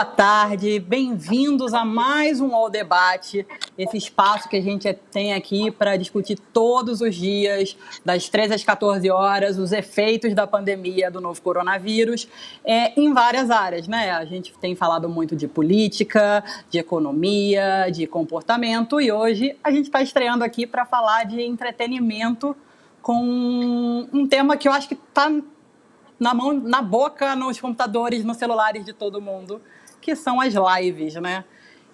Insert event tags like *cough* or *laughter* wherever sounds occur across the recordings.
boa tarde, bem-vindos a mais um All Debate, esse espaço que a gente tem aqui para discutir todos os dias, das 13 às 14 horas, os efeitos da pandemia do novo coronavírus é, em várias áreas, né? A gente tem falado muito de política, de economia, de comportamento e hoje a gente está estreando aqui para falar de entretenimento com um tema que eu acho que está na mão, na boca, nos computadores, nos celulares de todo mundo, que são as lives, né?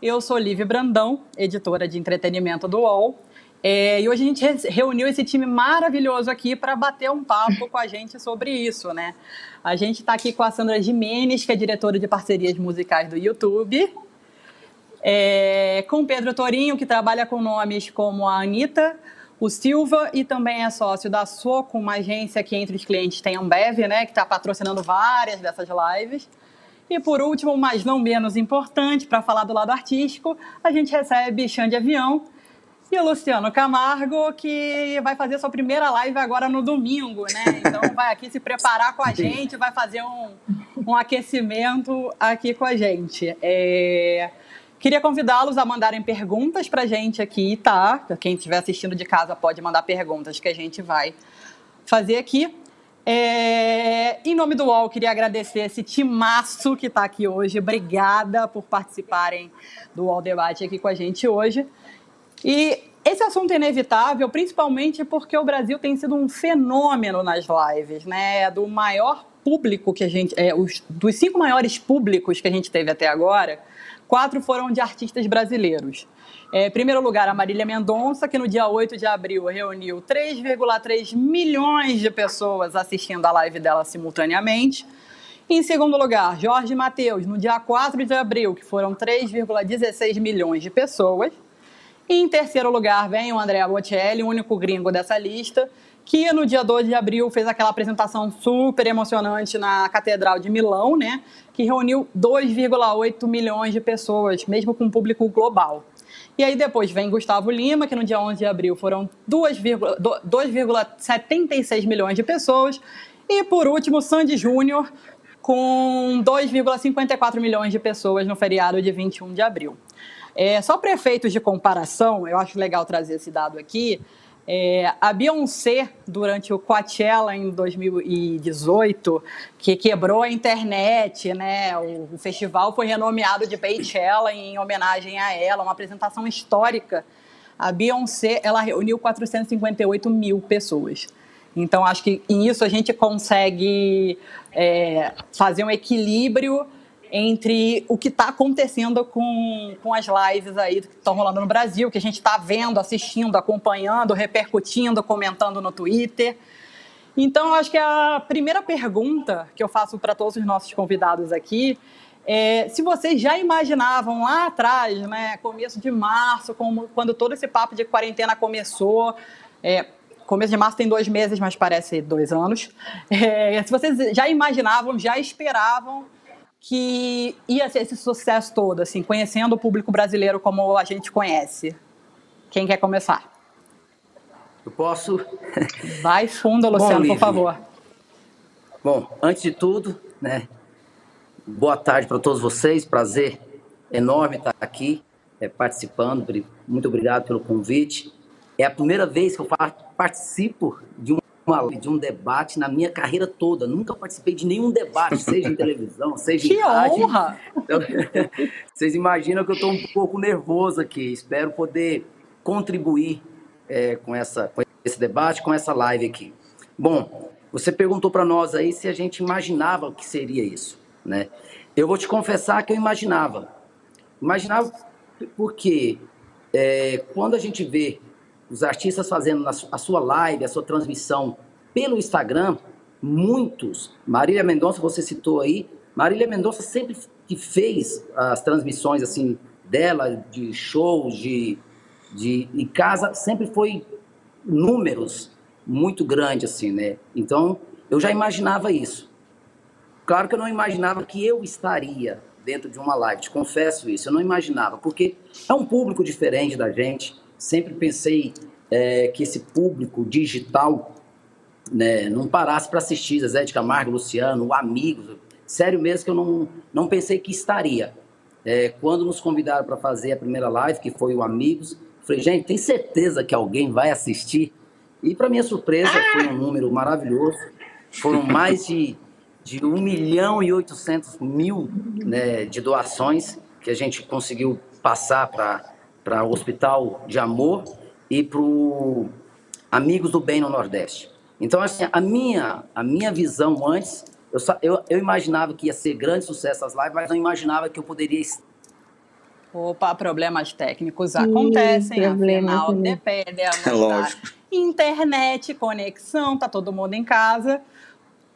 Eu sou Liv Brandão, editora de entretenimento do UOL, é, e hoje a gente reuniu esse time maravilhoso aqui para bater um papo com a gente sobre isso, né? A gente está aqui com a Sandra Jimenez, que é diretora de parcerias musicais do YouTube, é, com Pedro Torinho, que trabalha com nomes como a Anitta, o Silva e também é sócio da Soco, uma agência que entre os clientes tem a Ambev, né, que está patrocinando várias dessas lives. E por último, mas não menos importante, para falar do lado artístico, a gente recebe Xande Avião e o Luciano Camargo, que vai fazer sua primeira live agora no domingo, né? Então *laughs* vai aqui se preparar com a gente, vai fazer um, um aquecimento aqui com a gente. É... Queria convidá-los a mandarem perguntas para a gente aqui, tá? Quem estiver assistindo de casa pode mandar perguntas que a gente vai fazer aqui. É... Em nome do UOL, queria agradecer esse timaço que está aqui hoje. Obrigada por participarem do UOL Debate aqui com a gente hoje. E esse assunto é inevitável, principalmente porque o Brasil tem sido um fenômeno nas lives, né? Do maior público que a gente. É, os, dos cinco maiores públicos que a gente teve até agora Quatro foram de artistas brasileiros. É, em primeiro lugar, a Marília Mendonça, que no dia 8 de abril reuniu 3,3 milhões de pessoas assistindo a live dela simultaneamente. Em segundo lugar, Jorge Mateus, no dia 4 de abril, que foram 3,16 milhões de pessoas. E em terceiro lugar, vem o André Bocelli, o único gringo dessa lista, que no dia 2 de abril fez aquela apresentação super emocionante na Catedral de Milão, né? Que reuniu 2,8 milhões de pessoas, mesmo com público global. E aí depois vem Gustavo Lima, que no dia 11 de abril foram 2,76 milhões de pessoas. E por último, Sandy Júnior, com 2,54 milhões de pessoas no feriado de 21 de abril. É, só para efeitos de comparação, eu acho legal trazer esse dado aqui. É, a Beyoncé, durante o Coachella em 2018, que quebrou a internet, né? O, festival foi renomeado de Beychella em homenagem a ela, uma apresentação histórica. A Beyoncé, ela reuniu 458 mil pessoas. Então, acho que isso a gente consegue é, fazer um equilíbrio entre o que está acontecendo com, com as lives aí que estão rolando no Brasil, que a gente está vendo, assistindo, acompanhando, repercutindo, comentando no Twitter. Então, eu acho que a primeira pergunta que eu faço para todos os nossos convidados aqui é se vocês já imaginavam lá atrás, né, começo de março, como, quando todo esse papo de quarentena começou, é, começo de março tem dois meses, mas parece dois anos. É, se vocês já imaginavam, já esperavam que ia ser esse sucesso todo, assim, conhecendo o público brasileiro como a gente conhece? Quem quer começar? Eu posso. *laughs* Vai fundo, Luciano, Bom, por favor. Bom, antes de tudo, né? Boa tarde para todos vocês. Prazer enorme estar aqui é, participando. Muito obrigado pelo convite. É a primeira vez que eu participo de um uma, de um debate na minha carreira toda. Nunca participei de nenhum debate, seja em *laughs* televisão, seja que em rádio. honra! Então, *laughs* vocês imaginam que eu estou um pouco nervoso aqui. Espero poder contribuir é, com, essa, com esse debate, com essa live aqui. Bom, você perguntou para nós aí se a gente imaginava o que seria isso, né? Eu vou te confessar que eu imaginava. Imaginava porque é, quando a gente vê os artistas fazendo a sua live, a sua transmissão pelo Instagram, muitos, Marília Mendonça, você citou aí, Marília Mendonça sempre que fez as transmissões assim dela, de shows, de, de em casa, sempre foi números muito grandes, assim, né? Então, eu já imaginava isso. Claro que eu não imaginava que eu estaria dentro de uma live, te confesso isso, eu não imaginava, porque é um público diferente da gente, sempre pensei é, que esse público digital né, não parasse para assistir Zé de Camargo, Luciano, Amigos. sério mesmo que eu não, não pensei que estaria. É, quando nos convidaram para fazer a primeira live, que foi o Amigos, falei, gente, tem certeza que alguém vai assistir? E para minha surpresa, foi um número maravilhoso. Foram mais de, de 1 milhão e 800 mil né, de doações que a gente conseguiu passar para o Hospital de Amor e para o Amigos do Bem no Nordeste. Então, assim, a minha, a minha visão antes, eu, só, eu, eu imaginava que ia ser grande sucesso as lives, mas não imaginava que eu poderia Opa, problemas técnicos acontecem, Sim, afinal, depende *laughs* é Lógico. internet, conexão, tá todo mundo em casa.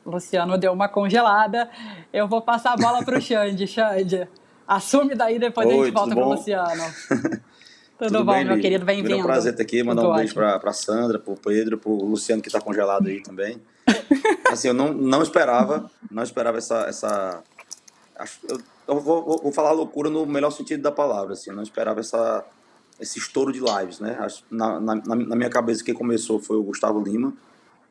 Luciano deu uma congelada. Eu vou passar a bola para o *laughs* Xande. Xande, assume daí, depois Oi, a gente volta para o Luciano. *laughs* Tudo, Tudo bom, bem, meu querido? Bem-vindo. É um prazer estar aqui. Mandar Tudo um beijo para a Sandra, para o Pedro, para o Luciano que está congelado aí também. *laughs* assim, eu não, não esperava, não esperava essa... essa eu, eu vou, vou, falar loucura no melhor sentido da palavra, assim, eu não esperava essa, esse estouro de lives, né? Na, na, na minha cabeça, quem começou foi o Gustavo Lima.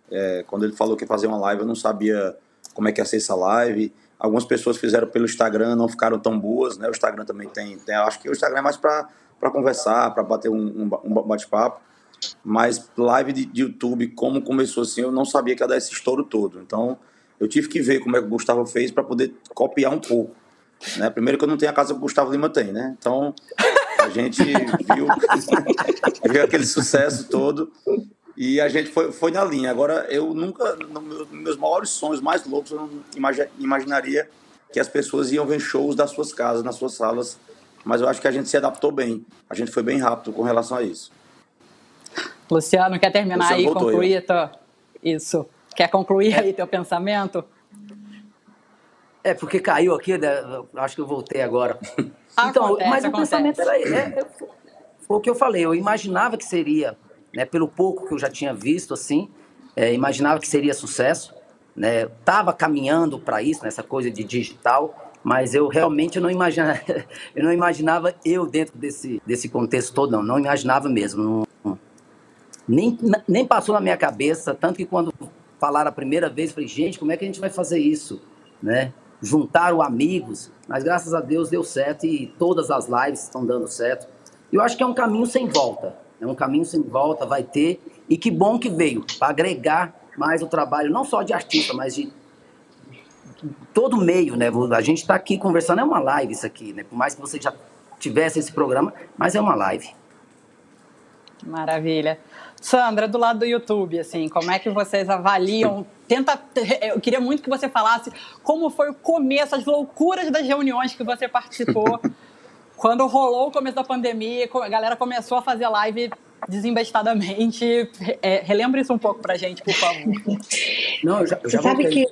É, quando ele falou que ia fazer uma live, eu não sabia como é que ia ser essa live. Algumas pessoas fizeram pelo Instagram, não ficaram tão boas, né? O Instagram também tem, tem acho que o Instagram é mais para conversar, para bater um, um, bate-papo. Mas live de, de, YouTube, como começou assim, eu não sabia que ia dar esse estouro todo. Então, eu tive que ver como é que o Gustavo fez para poder copiar um pouco. Né? Primeiro que eu não tenho a casa que o Gustavo Lima tem, né? Então, a gente *laughs* viu, *laughs* viu aquele sucesso todo e a gente foi, foi na linha. Agora, eu nunca, nos meus maiores sonhos mais loucos, eu não imaginaria que as pessoas iam ver shows das suas casas, nas suas salas, mas eu acho que a gente se adaptou bem. A gente foi bem rápido com relação a isso. Luciano, quer terminar Luciano aí, concluir tua... isso? Quer concluir aí teu pensamento? É, porque caiu aqui, né? acho que eu voltei agora. *laughs* então, acontece, mas acontece. o pensamento era, é, é, foi o que eu falei, eu imaginava que seria, né, pelo pouco que eu já tinha visto, assim, é, imaginava que seria sucesso, né, tava caminhando para isso, nessa coisa de digital, mas eu realmente não imaginava, *laughs* eu não imaginava eu dentro desse, desse contexto todo, não, não imaginava mesmo. Não, nem, nem passou na minha cabeça, tanto que quando falaram a primeira vez, falei, gente, como é que a gente vai fazer isso? Né? Juntaram amigos, mas graças a Deus deu certo e todas as lives estão dando certo. Eu acho que é um caminho sem volta, é um caminho sem volta, vai ter, e que bom que veio, para agregar mais o trabalho, não só de artista, mas de todo meio, né? A gente está aqui conversando, é uma live isso aqui, né? Por mais que você já tivesse esse programa, mas é uma live. Maravilha. Sandra, do lado do YouTube, assim, como é que vocês avaliam? Tenta, eu queria muito que você falasse como foi o começo, as loucuras das reuniões que você participou, *laughs* quando rolou o começo da pandemia, a galera começou a fazer live desembestadamente. É, relembra isso um pouco pra gente, por favor. *laughs* Não, eu já, eu já Você sabe que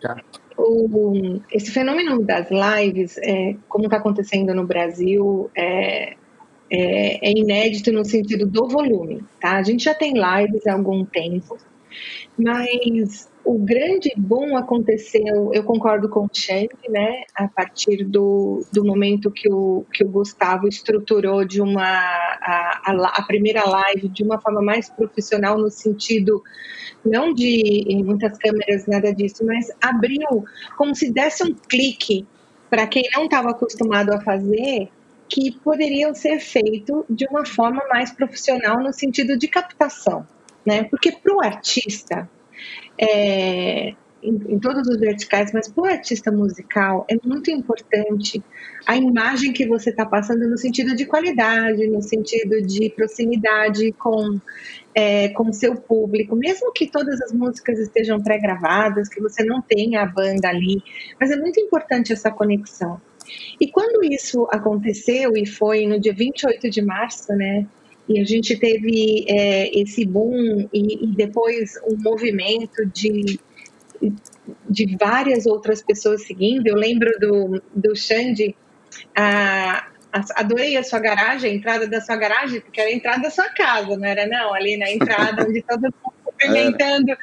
já o, esse fenômeno das lives, é, como está acontecendo no Brasil, é, é, é, inédito no sentido do volume. Tá? A gente já tem lives há algum tempo, mas o grande boom aconteceu, eu concordo com o Chang, né, a partir do, do momento que o, que o Gustavo estruturou de uma a, a, a primeira live de uma forma mais profissional no sentido não de muitas câmeras, nada disso, mas abriu como se desse um clique para quem não estava acostumado a fazer, que poderiam ser feito de uma forma mais profissional no sentido de captação, né? Porque para o artista, é, em, em, todos os verticais, mas para o artista musical é muito importante a imagem que você está passando no sentido de qualidade, no sentido de proximidade com é, com seu público, mesmo que todas as músicas estejam pré-gravadas, que você não tenha a banda ali, mas é muito importante essa conexão. E quando isso aconteceu, e foi no dia 28 de março, né? E a gente teve é, esse boom e, e, depois um movimento de, de várias outras pessoas seguindo. Eu lembro do, do Xande, a, adorei a sua garagem, a entrada da sua garagem, porque era a entrada da sua casa, não era não? Ali na entrada, onde todo mundo *laughs* cumprimentando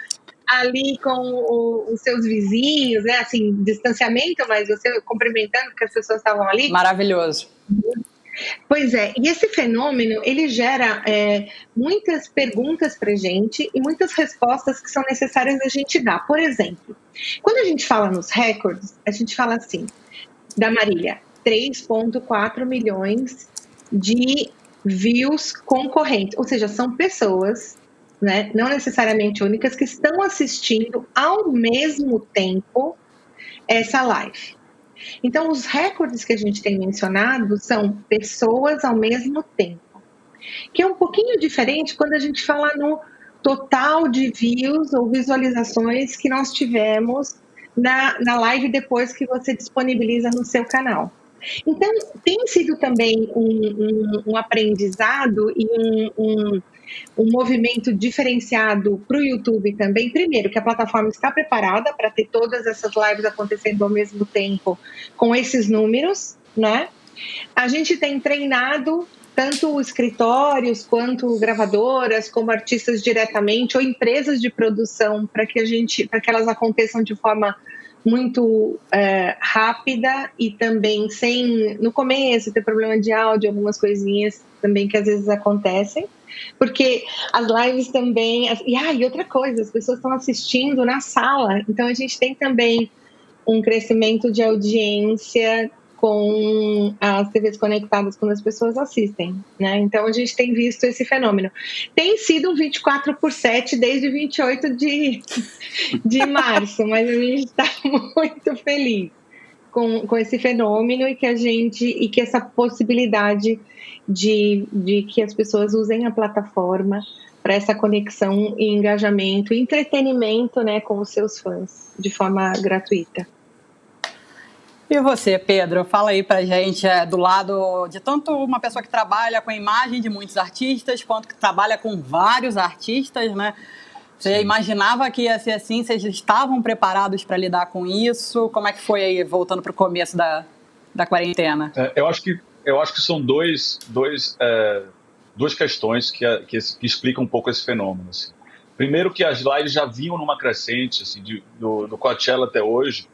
ali com o, os seus vizinhos, né? Assim, distanciamento, mas você cumprimentando porque as pessoas estavam ali. Maravilhoso. Pois é, e esse fenômeno ele gera é, muitas perguntas para gente e muitas respostas que são necessárias a gente dar. Por exemplo, Quando a gente fala nos recordes, a gente fala assim, da Marília, 3,4 milhões de views concorrentes, ou seja, são pessoas, né, não necessariamente únicas, que estão assistindo ao mesmo tempo essa live. Então, os recordes que a gente tem mencionado são pessoas ao mesmo tempo, que é um pouquinho diferente quando a gente fala no total de views ou visualizações que nós tivemos na, na live depois que você disponibiliza no seu canal. Então, tem sido também um, um, um aprendizado e um, um, movimento diferenciado para o YouTube também. Primeiro, que a plataforma está preparada para ter todas essas lives acontecendo ao mesmo tempo com esses números, né? A gente tem treinado tanto escritórios quanto gravadoras, como artistas diretamente ou empresas de produção para que a gente, para que elas aconteçam de forma muito é, rápida e também sem no começo ter problema de áudio, algumas coisinhas também que às vezes acontecem, porque as lives também as, e ah, e outra coisa, as pessoas estão assistindo na sala, então a gente tem também um crescimento de audiência com as TVs conectadas quando as pessoas assistem, né? Então a gente tem visto esse fenômeno. Tem sido um 24 por 7 desde 28 de, de março, mas a gente está *laughs* muito feliz com, com esse fenômeno e que a gente e que essa possibilidade de, de que as pessoas usem a plataforma para essa conexão e engajamento e entretenimento né, com os seus fãs de forma gratuita. E você, Pedro, fala aí pra gente é, do lado de tanto uma pessoa que trabalha com a imagem de muitos artistas, quanto que trabalha com vários artistas, né? Você imaginava que ia ser assim? Vocês estavam preparados para lidar com isso? Como é que foi aí, voltando para o começo da, da quarentena? É, eu, acho que, eu acho que são dois, dois, é, duas questões que, que, que, explicam um pouco esse fenômeno. Assim. Primeiro que as lives já vinham numa crescente, assim, de, do, do Coachella até hoje,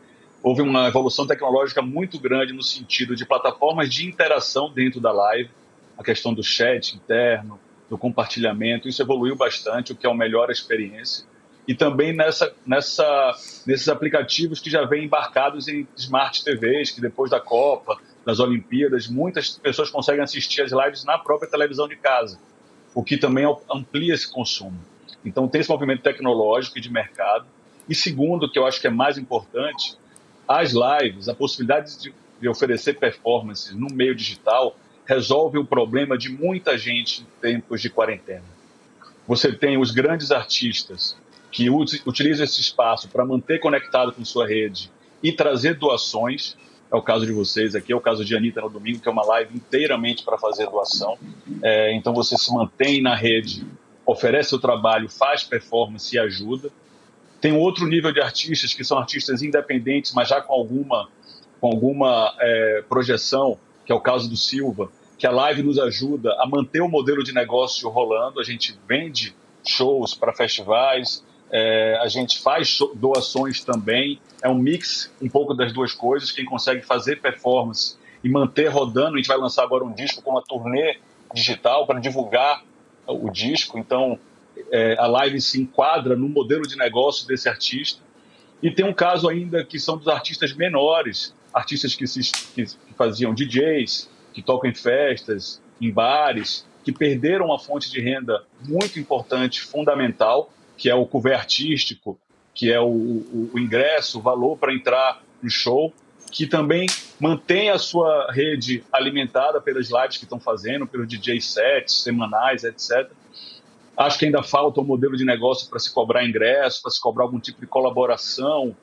houve uma evolução tecnológica muito grande no sentido de plataformas de interação dentro da live, a questão do chat interno, do compartilhamento, isso evoluiu bastante, o que é uma melhor experiência. E também nessa, nessa, nesses aplicativos que já vêm embarcados em Smart TVs, que depois da Copa, das Olimpíadas, muitas pessoas conseguem assistir as lives na própria televisão de casa, o que também amplia esse consumo. Então tem esse movimento tecnológico e de mercado. E segundo, que eu acho que é mais importante, as lives, a possibilidade de, de oferecer performances no meio digital resolve o problema de muita gente em tempos de quarentena. Você tem os grandes artistas que utilizam esse espaço para manter conectado com sua rede e trazer doações. É o caso de vocês aqui, é o caso de Anitta no domingo, que é uma live inteiramente para fazer doação. É, então você se mantém na rede, oferece o trabalho, faz performance e ajuda. Tem outro nível de artistas que são artistas independentes, mas já com alguma, com alguma é, projeção, que é o caso do Silva, que a live nos ajuda a manter o modelo de negócio rolando. A gente vende shows para festivais, é, a gente faz doações também. É um mix um pouco das duas coisas. Quem consegue fazer performance e manter rodando, a gente vai lançar agora um disco com uma turnê digital para divulgar o disco. Então, é, a live se enquadra no modelo de negócio desse artista. E tem um caso ainda que são dos artistas menores, artistas que, se, que faziam DJs, que tocam em festas, em bares, que perderam uma fonte de renda muito importante, fundamental, que é o cover artístico, que é o, o, o ingresso, o valor para entrar no show, que também mantém a sua rede alimentada pelas lives que estão fazendo, pelos DJ sets semanais, etc. Acho que ainda falta um modelo de negócio para se cobrar ingresso, para se cobrar algum tipo de colaboração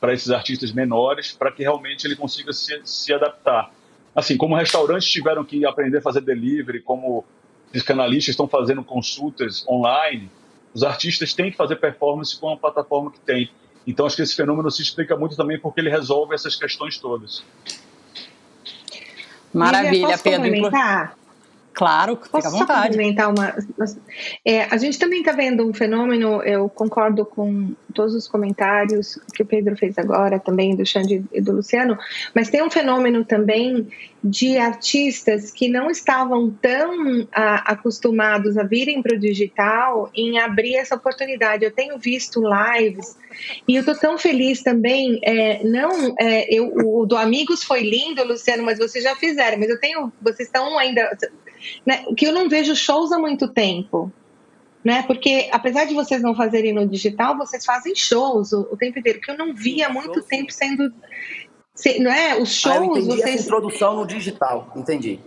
para esses artistas menores, para que realmente ele consiga se, se adaptar. Assim, como restaurantes tiveram que aprender a fazer delivery, como os canalistas estão fazendo consultas online, os artistas têm que fazer performance com a plataforma que tem. Então, acho que esse fenômeno se explica muito também porque ele resolve essas questões todas. Maravilha, Pedro. Claro, fica Posso à vontade. Só uma, é, a gente também está vendo um fenômeno, eu concordo com todos os comentários que o Pedro fez agora, também do Xande e do Luciano, mas tem um fenômeno também de artistas que não estavam tão a, acostumados a virem para o digital em abrir essa oportunidade. Eu tenho visto lives e eu estou tão feliz também. É, não, é, eu, o do Amigos foi lindo, Luciano, mas vocês já fizeram. Mas eu tenho, vocês estão ainda né, que eu não vejo shows há muito tempo. Né? Porque apesar de vocês não fazerem no digital, vocês fazem shows o, o tempo inteiro, que eu não vi há muito tempo sendo. Se, não é? Os shows. Ah, eu entendi vocês... essa introdução no digital, entendi.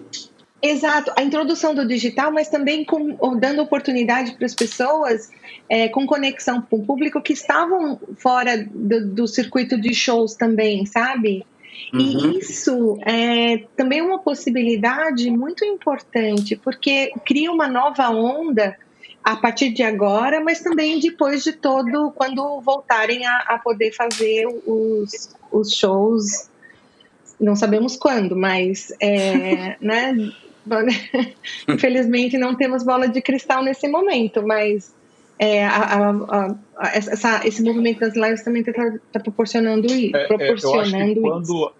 Exato, a introdução do digital, mas também com, dando oportunidade para as pessoas é, com conexão com o público que estavam fora do, do circuito de shows também, sabe? Uhum. E isso é também uma possibilidade muito importante, porque cria uma nova onda a partir de agora, mas também depois de todo, quando voltarem a, a poder fazer os, os shows. Não sabemos quando, mas é, *laughs* né? *laughs* Infelizmente não temos bola de cristal nesse momento, mas é, a, a, a, essa, esse movimento das lives também está tá proporcionando isso. É, proporcionando é, quando,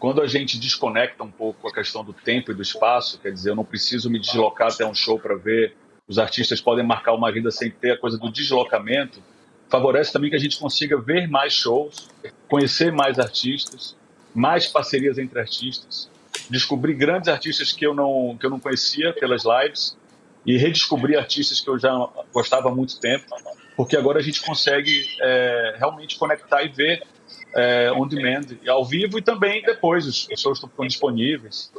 quando a gente desconecta um pouco a questão do tempo e do espaço, quer dizer, eu não preciso me deslocar até um show para ver, os artistas podem marcar uma vida sem ter a coisa do deslocamento, favorece também que a gente consiga ver mais shows, conhecer mais artistas, mais parcerias entre artistas, descobrir grandes artistas que eu não, que eu não conhecia pelas lives e redescobrir artistas que eu já gostava há muito tempo, porque agora a gente consegue é, realmente conectar e ver é, on demand, ao vivo e também depois, os, os shows estão disponíveis.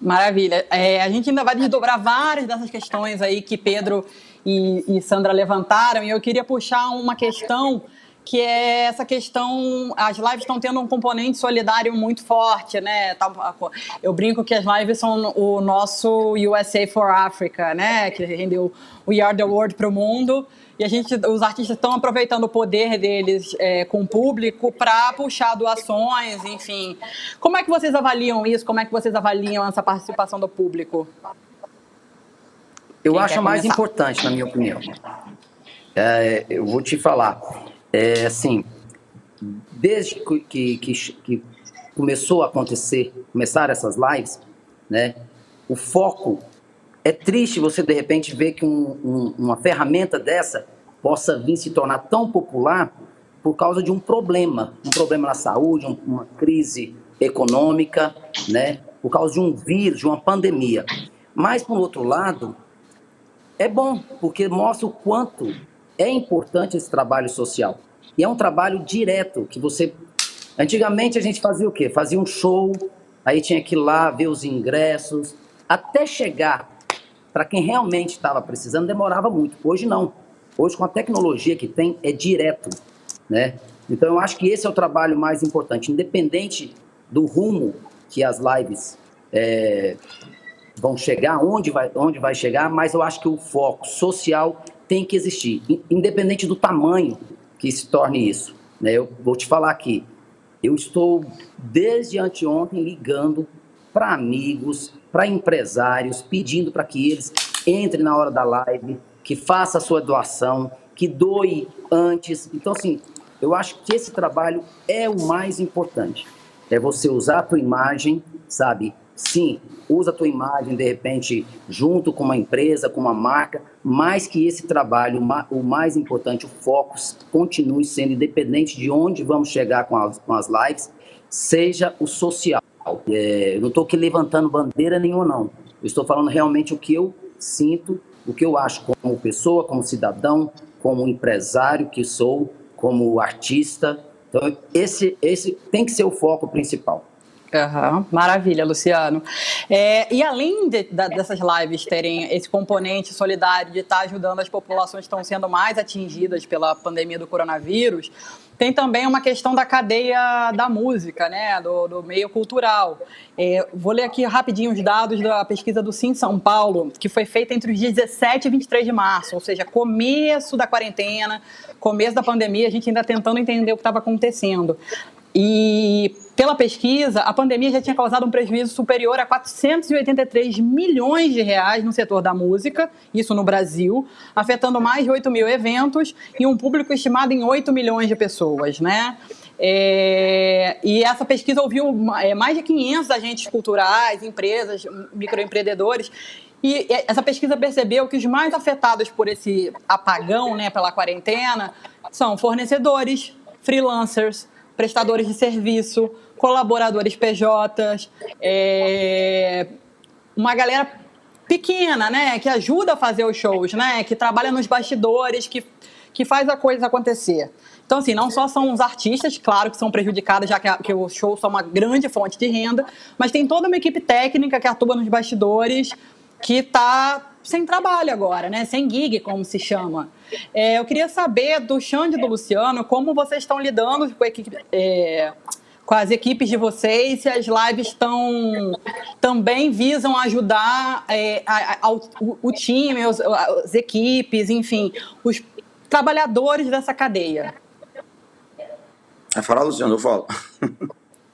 Maravilha. É, a gente ainda vai desdobrar várias dessas questões aí que Pedro e, e Sandra levantaram, e eu queria puxar uma questão que é essa questão, as lives estão tendo um componente solidário muito forte, né? Tá, eu brinco que as lives são o nosso USA for Africa, né? Que rendeu We Are the World para o mundo. E a gente, os artistas estão aproveitando o poder deles é, com o público para puxar doações, enfim. Como é que vocês avaliam isso? Como é que vocês avaliam essa participação do público? Eu Quem acho mais importante, na minha opinião. É, eu vou te falar é, assim, desde que, que, que começou a acontecer, começaram essas lives, né, o foco é triste você de repente ver que um, um, uma ferramenta dessa possa vir se tornar tão popular por causa de um problema, um problema na saúde, um, uma crise econômica, né, por causa de um vírus, de uma pandemia. Mas por outro lado, é bom porque mostra o quanto é importante esse trabalho social. E é um trabalho direto que você. Antigamente a gente fazia o quê? Fazia um show, aí tinha que ir lá ver os ingressos, até chegar para quem realmente estava precisando demorava muito. Hoje não. Hoje com a tecnologia que tem é direto, né? Então eu acho que esse é o trabalho mais importante, independente do rumo que as lives é, vão chegar, onde vai, onde vai chegar, mas eu acho que o foco social tem que existir, independente do tamanho que se torne isso. Né? Eu vou te falar aqui, eu estou desde anteontem ligando para amigos, para empresários, pedindo para que eles entrem na hora da live, que faça a sua doação, que doe antes. Então, assim, eu acho que esse trabalho é o mais importante. É você usar a tua imagem, sabe? Sim, usa a tua imagem, de repente, junto com uma empresa, com uma marca, mas que esse trabalho, o mais importante, o foco, continue sendo independente de onde vamos chegar com as, com as lives, seja o social. É, não estou aqui levantando bandeira nenhuma, não. Eu estou falando realmente o que eu sinto, o que eu acho como pessoa, como cidadão, como empresário que sou, como artista. Então, esse, esse tem que ser o foco principal. Uhum, maravilha, Luciano. É, e além de, de, dessas lives terem esse componente solidário de estar ajudando as populações que estão sendo mais atingidas pela pandemia do coronavírus, tem também uma questão da cadeia da música, né, do, do meio cultural. É, vou ler aqui rapidinho os dados da pesquisa do Sim São Paulo, que foi feita entre os dias 17 e 23 de março, ou seja, começo da quarentena, começo da pandemia, a gente ainda tentando entender o que estava acontecendo. E pela pesquisa, a pandemia já tinha causado um prejuízo superior a 483 milhões de reais no setor da música, isso no Brasil, afetando mais de 8 mil eventos e um público estimado em 8 milhões de pessoas, né? É, e essa pesquisa ouviu é, mais de 500 agentes culturais, empresas, microempreendedores, e essa pesquisa percebeu que os mais afetados por esse apagão, né, pela quarentena, são fornecedores, freelancers, prestadores de serviço, colaboradores PJs, é, uma galera pequena, né, que ajuda a fazer os shows, né, que trabalha nos bastidores, que, que faz a coisa acontecer. Então, assim, não só são os artistas, claro que são prejudicados, já que, a, que os shows são uma grande fonte de renda, mas tem toda uma equipe técnica que atua nos bastidores, que está sem trabalho agora, né? Sem gig, como se chama. É, eu queria saber do Xande e do Luciano como vocês estão lidando com, equipe, é, com as equipes de vocês, se as lives estão também visam ajudar é, a, a, o, o, time, os, as equipes, enfim, os trabalhadores dessa cadeia. Vai falar, Luciano, eu falo.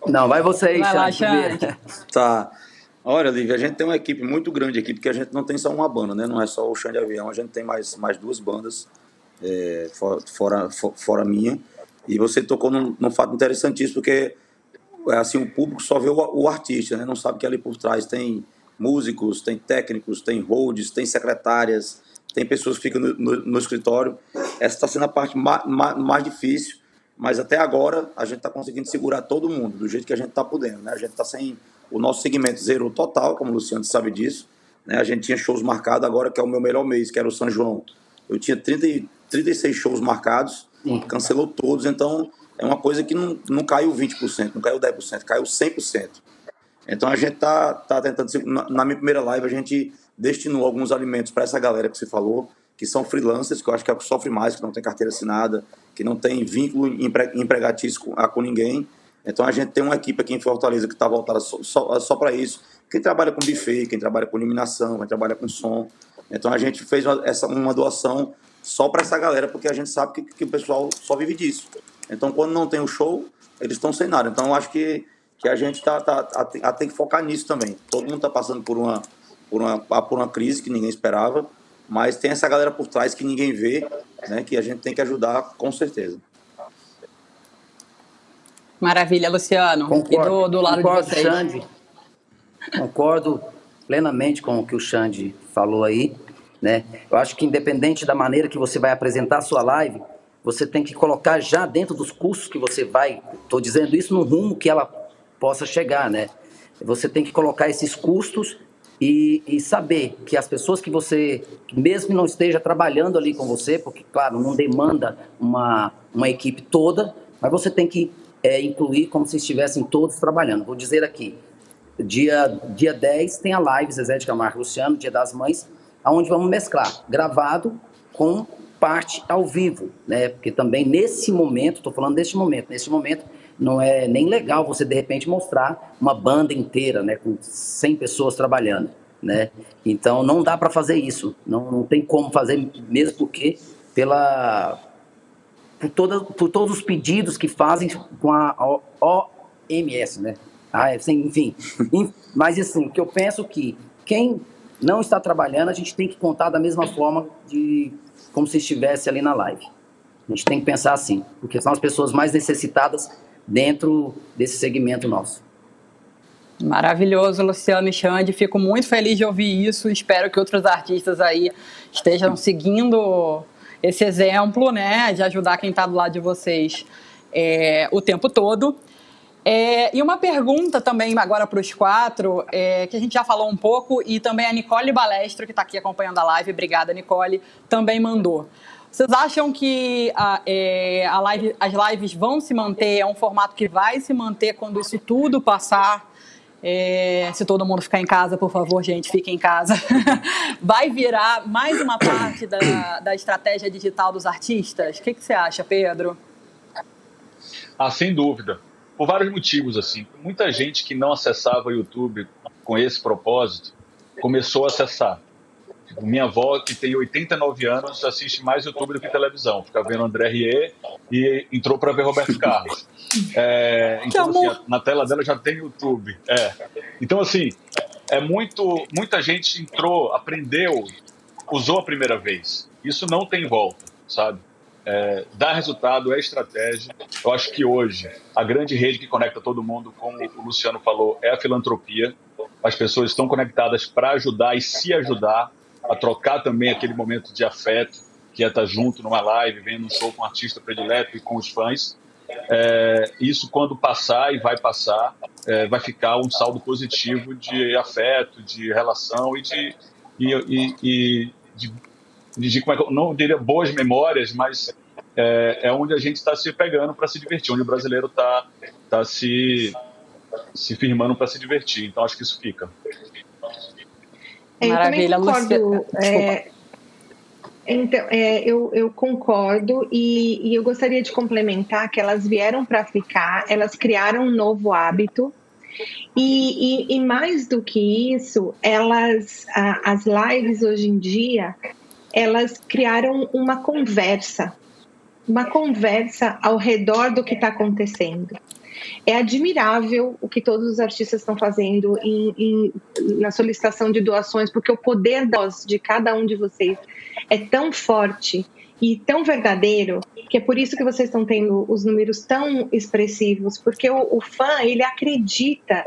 Não, vai você aí, vai lá, Xande. Tá. Olha, Lívia, a gente tem uma equipe muito grande aqui, porque a gente não tem só uma banda, né? Não é só o Chão de Avião, a gente tem mais, mais duas bandas, é, fora, fora, minha. E você tocou num, num fato interessantíssimo, porque é, assim, o público só vê o, o, artista, né? Não sabe que ali por trás tem músicos, tem técnicos, tem holds, tem secretárias, tem pessoas que ficam no, no, no escritório. Essa está sendo a parte ma, ma, mais difícil, mas até agora a gente está conseguindo segurar todo mundo, do jeito que a gente está podendo, né? A gente está sem o nosso segmento zerou total, como o Luciano sabe disso. Né? A gente tinha shows marcados agora, que é o meu melhor mês, que era o São João. Eu tinha 30, 36 shows marcados, Sim. cancelou todos, então é uma coisa que não, não caiu 20%, não caiu 10%, caiu 100%. Então a gente tá, tá tentando. Na minha primeira live, a gente destinou alguns alimentos para essa galera que você falou, que são freelancers, que eu acho que é o que sofre mais, que não tem carteira assinada, que não tem vínculo empregatício com, com ninguém. Então a gente tem uma equipe aqui em Fortaleza que está voltada só, só, só para isso. Quem trabalha com buffet, quem trabalha com iluminação, quem trabalha com som. Então a gente fez uma, essa, uma doação só para essa galera, porque a gente sabe que, que o pessoal só vive disso. Então quando não tem o show, eles estão sem nada. Então eu acho que, que a gente tá, tá, tá, tem que focar nisso também. Todo mundo está passando por uma, por, uma, por uma crise que ninguém esperava, mas tem essa galera por trás que ninguém vê, né, que a gente tem que ajudar com certeza. Maravilha, Luciano. Concordo, e do, do lado concordo, de vocês? Xande, concordo plenamente com o que o Xande falou aí. Né? Eu acho que independente da maneira que você vai apresentar a sua live, você tem que colocar já dentro dos cursos que você vai, estou dizendo isso no rumo que ela possa chegar, né? Você tem que colocar esses custos e, e, saber que as pessoas que você, mesmo que não esteja trabalhando ali com você, porque, claro, não demanda uma, uma equipe toda, mas você tem que é, incluir como se estivessem todos trabalhando. Vou dizer aqui, dia, dia 10 tem a live Zezé de Camargo Luciano, Dia das Mães, aonde vamos mesclar gravado com parte ao vivo, né? Porque também nesse momento, estou falando desse momento, nesse momento não é nem legal você de repente mostrar uma banda inteira, né, com 100 pessoas trabalhando, né? Então não dá para fazer isso, não, não tem como fazer mesmo porque pela por, toda, por todos os pedidos que fazem com a OMS, né? Ah, assim, enfim. *laughs* Mas assim, que eu penso que quem não está trabalhando, a gente tem que contar da mesma forma de como se estivesse ali na live. A gente tem que pensar assim, porque são as pessoas mais necessitadas dentro desse segmento nosso. Maravilhoso, Luciano e Xande. Fico muito feliz de ouvir isso. Espero que outros artistas aí estejam seguindo esse exemplo, né, de ajudar quem está do lado de vocês é, o tempo todo. É, e uma pergunta também agora para os quatro, é, que a gente já falou um pouco, e também a Nicole Balestro, que está aqui acompanhando a live, obrigada, Nicole, também mandou. Vocês acham que a, é, a live, as lives vão se manter? É um formato que vai se manter quando isso tudo passar? É, se todo mundo ficar em casa, por favor, gente, fique em casa. *laughs* Vai virar mais uma parte da, da estratégia digital dos artistas? O que, que você acha, Pedro? Ah, sem dúvida. Por vários motivos, assim. Muita gente que não acessava o YouTube com esse propósito começou a acessar. Minha avó, que tem 89 anos, assiste mais YouTube do que televisão. Fica vendo André Rieu e entrou para ver Roberto *laughs* Carlos. É, então, assim, na tela dela já tem YouTube. É. Então, assim, é muito, muita gente entrou, aprendeu, usou a primeira vez. Isso não tem volta, sabe? É, dá resultado, é estratégia. Eu acho que hoje a grande rede que conecta todo mundo, como o Luciano falou, é a filantropia. As pessoas estão conectadas para ajudar e se ajudar, a trocar também aquele momento de afeto, que é estar junto numa live, vendo um show com um artista predileto e com os fãs. É, isso, quando passar e vai passar, é, vai ficar um saldo positivo de afeto, de relação e de, e, e, e de de como é que, não diria boas memórias, mas é, é onde a gente está se pegando para se divertir, onde o brasileiro está tá se, se firmando para se divertir. Então acho que isso fica. É, Maravilha, eu concordo. É, então, é, eu, eu concordo e, e eu gostaria de complementar que elas vieram para ficar, elas criaram um novo hábito e, e, e, mais do que isso, elas, as lives hoje em dia, elas criaram uma conversa, uma conversa ao redor do que está acontecendo. É admirável o que todos os artistas estão fazendo em, em, na solicitação de doações, porque o poder de cada um de vocês é tão forte e tão verdadeiro que é por isso que vocês estão tendo os números tão expressivos, porque o, o fã ele acredita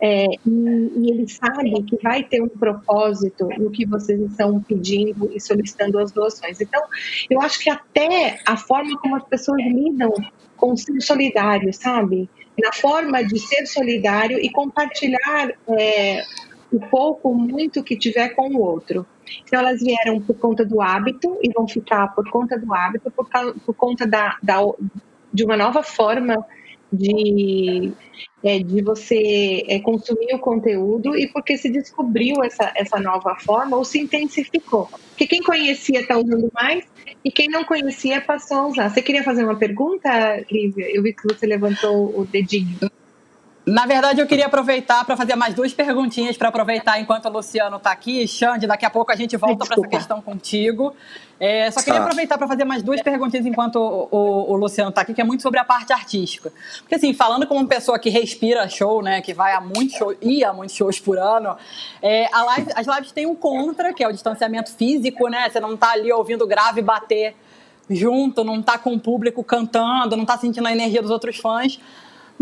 é, e, e, ele sabe que vai ter um propósito no que vocês estão pedindo e solicitando as doações. Então, eu acho que até a forma como as pessoas lidam com ser solidário, sabe? Na forma de ser solidário e compartilhar é, o pouco, muito que tiver com o outro. Então, elas vieram por conta do hábito e vão ficar por conta do hábito, por, por conta da, da, de uma nova forma de, é, de você é, consumir o conteúdo e porque se descobriu essa, essa nova forma ou se intensificou. Porque quem conhecia está usando mais e quem não conhecia passou a usar. Você queria fazer uma pergunta, Lívia? Eu vi que você levantou o dedinho. Na verdade, eu queria aproveitar para fazer mais duas perguntinhas para aproveitar enquanto o Luciano está aqui. Xande, daqui a pouco a gente volta para essa questão contigo. É, só queria tá. aproveitar para fazer mais duas perguntinhas enquanto o, o, o Luciano está aqui, que é muito sobre a parte artística. Porque, assim, falando como uma pessoa que respira show, né, que vai a muitos shows, ia a muitos shows por ano, é, live, as lives têm um contra, que é o distanciamento físico, né? Você não está ali ouvindo grave bater junto, não está com o público cantando, não está sentindo a energia dos outros fãs.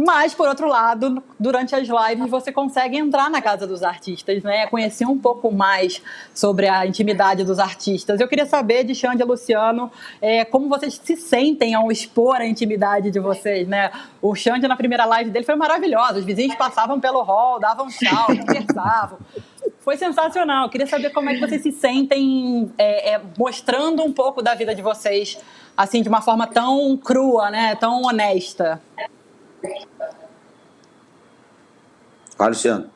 Mas, por outro lado, durante as lives você consegue entrar na casa dos artistas, né? Conhecer um pouco mais sobre a intimidade dos artistas. Eu queria saber de Xande e Luciano é, como vocês se sentem ao expor a intimidade de vocês, né? O Xande, na primeira live dele, foi maravilhoso. Os vizinhos passavam pelo hall, davam tchau, *laughs* conversavam. Foi sensacional. Eu queria saber como é que vocês se sentem é, é, mostrando um pouco da vida de vocês, assim, de uma forma tão crua, né? Tão honesta. Vai, Luciano.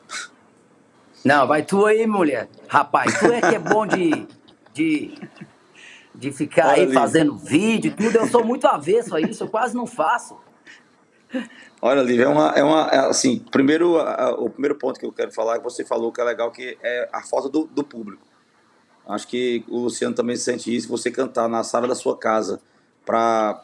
Não, vai tu aí, mulher. Rapaz, tu é que é bom de, de, de ficar Olha, aí fazendo vídeo e tudo. Eu sou muito avesso a isso, eu quase não faço. Olha, Lívia, é uma, é uma é assim, primeiro, a, o primeiro ponto que eu quero falar é que você falou que é legal, que é a falta do, do público. Acho que o Luciano também sente isso, você cantar na sala da sua casa para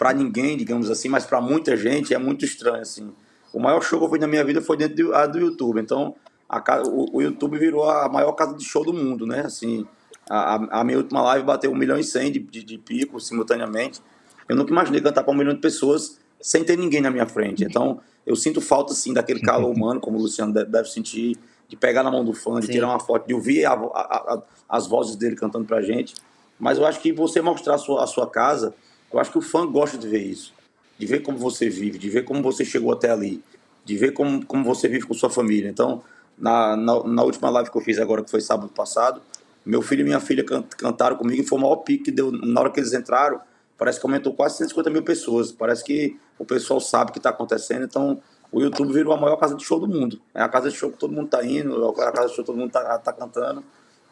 para ninguém, digamos assim, mas para muita gente é muito estranho, assim. O maior show que eu fui na minha vida foi dentro do, a do YouTube, então a, o, o, YouTube virou a maior casa de show do mundo, né? Assim, a, a minha última live bateu um milhão e cem de, de, de pico simultaneamente. Eu nunca imaginei cantar para um milhão de pessoas sem ter ninguém na minha frente. Então, eu sinto falta, sim, daquele calor *laughs* humano, como o Luciano deve sentir, de pegar na mão do fã, de sim. tirar uma foto, de ouvir a, a, a, as vozes dele cantando pra gente. Mas eu acho que você mostrar a sua, a sua casa eu acho que o fã gosta de ver isso, de ver como você vive, de ver como você chegou até ali, de ver como, como você vive com sua família. Então, na, na, na última live que eu fiz agora, que foi sábado passado, meu filho e minha filha cantaram comigo e foi o maior pique que deu. Na hora que eles entraram, parece que aumentou quase 150 mil pessoas. Parece que o pessoal sabe o que está acontecendo. Então, o YouTube virou a maior casa de show do mundo. É a casa de show que todo mundo está indo, é a casa de show que todo mundo está tá cantando.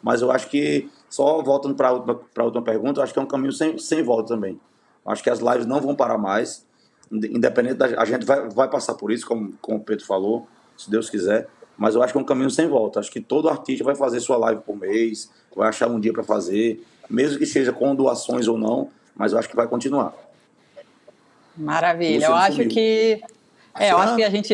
Mas eu acho que, só voltando para a última pergunta, eu acho que é um caminho sem, sem volta também. Acho que as lives não vão parar mais. Independente da. A gente vai, vai passar por isso, como, como o Pedro falou, se Deus quiser. mas eu acho que é um caminho sem volta. Acho que todo artista vai fazer sua live por mês, vai achar um dia para fazer, mesmo que seja com doações ou não, mas eu acho que vai continuar. Maravilha. Eu acho sumiu. que. É, eu acho que a gente.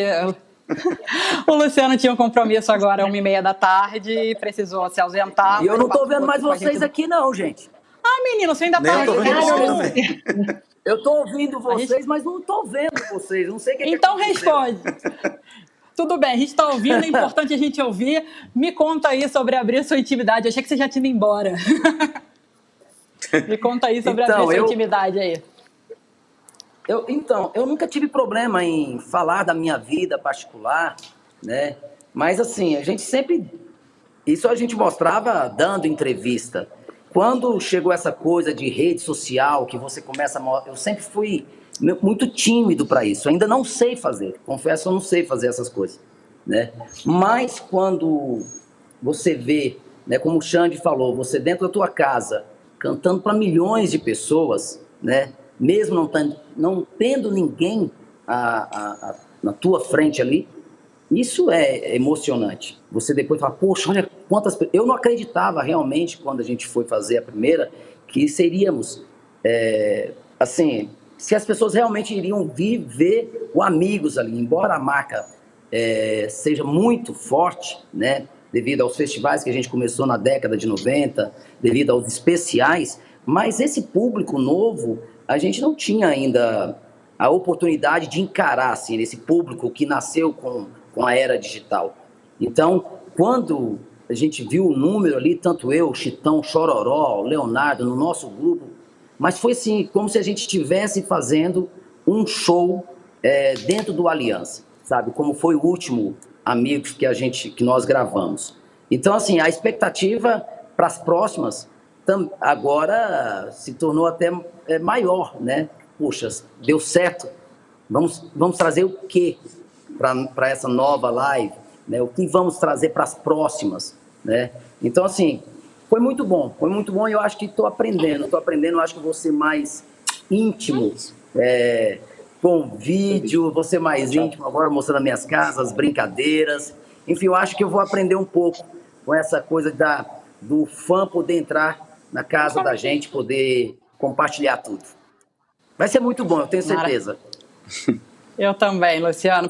*laughs* o Luciano tinha um compromisso agora, uma e meia da tarde, e precisou se ausentar. E eu não tô vendo mais vocês gente... aqui, não, gente. Ah, menino, você ainda tá. Eu, *laughs* eu tô ouvindo vocês, gente... mas não tô vendo vocês. Não sei o que Então que responde. *laughs* Tudo bem, a gente está ouvindo, é importante a gente ouvir. Me conta aí sobre abrir sua intimidade. Eu achei que você já tinha ido embora. *laughs* Me conta aí sobre então, abrir sua eu... intimidade aí. Eu, então, eu nunca tive problema em falar da minha vida particular, né? Mas assim, a gente sempre. Isso a gente mostrava dando entrevista. Quando chegou essa coisa de rede social, que você começa a. Eu sempre fui muito tímido para isso. Ainda não sei fazer. Confesso eu não sei fazer essas coisas, né? Mas quando você vê, né, como o Xande falou, você dentro da tua casa cantando para milhões de pessoas, né? Mesmo não tendo, não tendo ninguém a, a, a, na tua frente ali, isso é emocionante. Você depois fala, poxa, olha quantas. Eu não acreditava realmente quando a gente foi fazer a primeira que seríamos, é, assim, se as pessoas realmente iriam vir ver o Amigos ali, embora a marca é, seja muito forte, né, devido aos festivais que a gente começou na década de 90, devido aos especiais, mas esse público novo, a gente não tinha ainda a oportunidade de encarar assim, esse público que nasceu com, com a era digital. Então, quando a gente viu o número ali, tanto eu, Chitão, Chororó, Leonardo, no nosso grupo, mas foi assim, como se a gente estivesse fazendo um show é, dentro do Aliança, sabe? Como foi o último Amigos que a gente, que nós gravamos. Então, assim, a expectativa para as próximas agora se tornou até é, maior, né? Puxa, deu certo. Vamos, vamos trazer o que para essa nova live? Né? O que vamos trazer para as próximas? Né? Então, assim, foi muito bom, foi muito bom e eu acho que estou aprendendo, estou aprendendo, eu acho que vou ser mais íntimo, é, com vídeo, vou ser mais íntimo agora mostrando minhas casas, brincadeiras, enfim, eu acho que eu vou aprender um pouco com essa coisa da, do fã poder entrar na casa da gente, poder compartilhar tudo. Vai ser muito bom, eu tenho certeza. *laughs* Eu também, Luciano.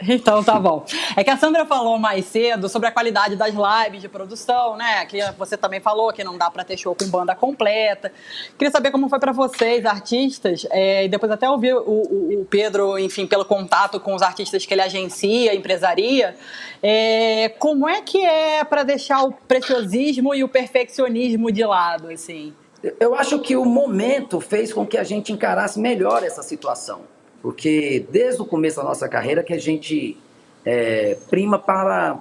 *laughs* Então tá bom. É que a Sandra falou mais cedo sobre a qualidade das lives de produção, né? Que você também falou que não dá para ter show com banda completa. Queria saber como foi para vocês, artistas, é, e depois até ouvir o, o, o, Pedro, enfim, pelo contato com os artistas que ele agencia, empresaria. É, como é que é para deixar o preciosismo e o perfeccionismo de lado, assim? Eu acho que o momento fez com que a gente encarasse melhor essa situação porque desde o começo da nossa carreira que a gente é, prima para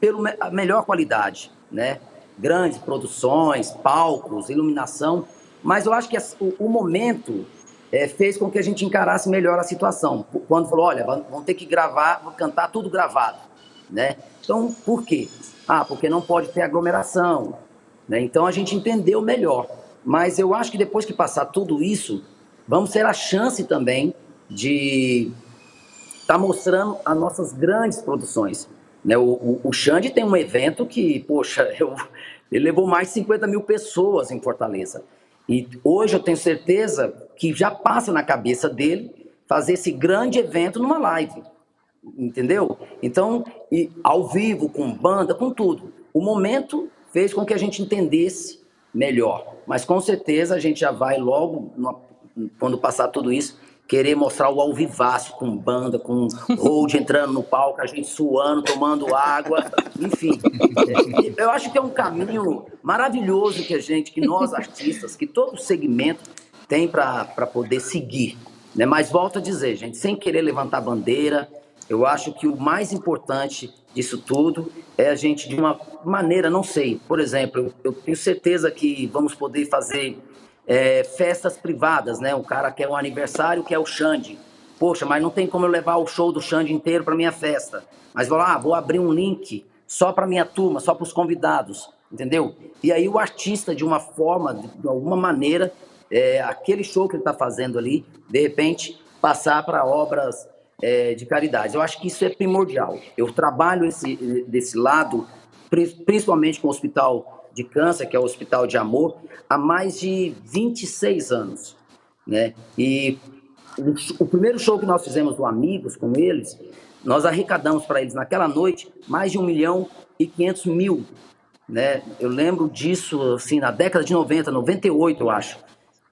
pelo, a melhor qualidade, né? Grandes produções, palcos, iluminação, mas eu acho que o, o momento é, fez com que a gente encarasse melhor a situação. Quando falou, olha, vão ter que gravar, vou cantar tudo gravado, né? Então, por quê? Ah, porque não pode ter aglomeração, né? Então a gente entendeu melhor. Mas eu acho que depois que passar tudo isso, vamos ter a chance também de estar tá mostrando as nossas grandes produções. Né? O, o, o Xande tem um evento que, poxa, *laughs* eu, ele levou mais de 50 mil pessoas em Fortaleza. E hoje eu tenho certeza que já passa na cabeça dele fazer esse grande evento numa live. Entendeu? Então, e ao vivo, com banda, com tudo. O momento fez com que a gente entendesse melhor. Mas com certeza a gente já vai logo, quando passar tudo isso, querer mostrar o alvivaço com banda, com hold entrando no palco, a gente suando, tomando água, enfim. Eu acho que é um caminho maravilhoso que a gente, que nós artistas, que todo segmento tem para poder seguir. Né? Mas volto a dizer, gente, sem querer levantar bandeira, Eu acho que o mais importante disso tudo é a gente, de uma maneira, não sei, por exemplo, eu, eu tenho certeza que vamos poder fazer é, festas privadas, né? O cara quer um aniversário, quer o Xande. Poxa, mas não tem como eu levar o show do Xande inteiro para minha festa. Mas vou lá, vou abrir um link só para minha turma, só para os convidados, entendeu? E aí o artista, de uma forma, de alguma maneira, é, aquele show que ele está fazendo ali, de repente, passar para obras é, de caridade. Eu acho que isso é primordial. Eu trabalho esse, desse lado, principalmente com o Hospital de Câncer, que é o Hospital de Amor, há mais de 26 anos. Né? E o, primeiro show que nós fizemos do Amigos com eles, nós arrecadamos para eles naquela noite mais de 1 milhão e 500 mil. Né? Eu lembro disso assim, na década de 90, 98, eu acho.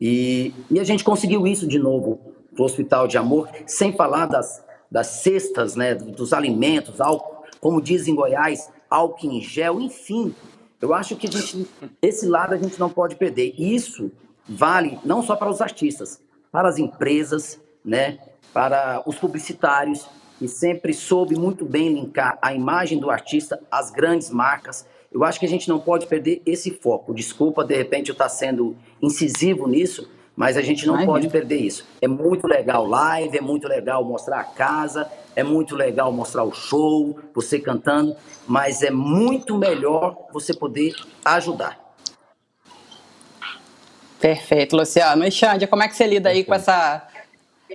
E, e a gente conseguiu isso de novo para o Hospital de Amor, sem falar das, das cestas, né, dos alimentos, álcool, como dizem em Goiás, álcool em gel, enfim. Eu acho que gente, esse lado a gente não pode perder. Isso vale não só para os artistas, para as empresas, né, para os publicitários, que sempre soube muito bem linkar a imagem do artista às grandes marcas. Eu acho que a gente não pode perder esse foco. Desculpa, de repente, eu estar sendo incisivo nisso, mas a gente não Ai, pode perder isso. É muito legal live, é muito legal mostrar a casa, é muito legal mostrar o show, você cantando, mas é muito melhor você poder ajudar. Perfeito, Luciano. E Xande, como é que você lida aí com essa,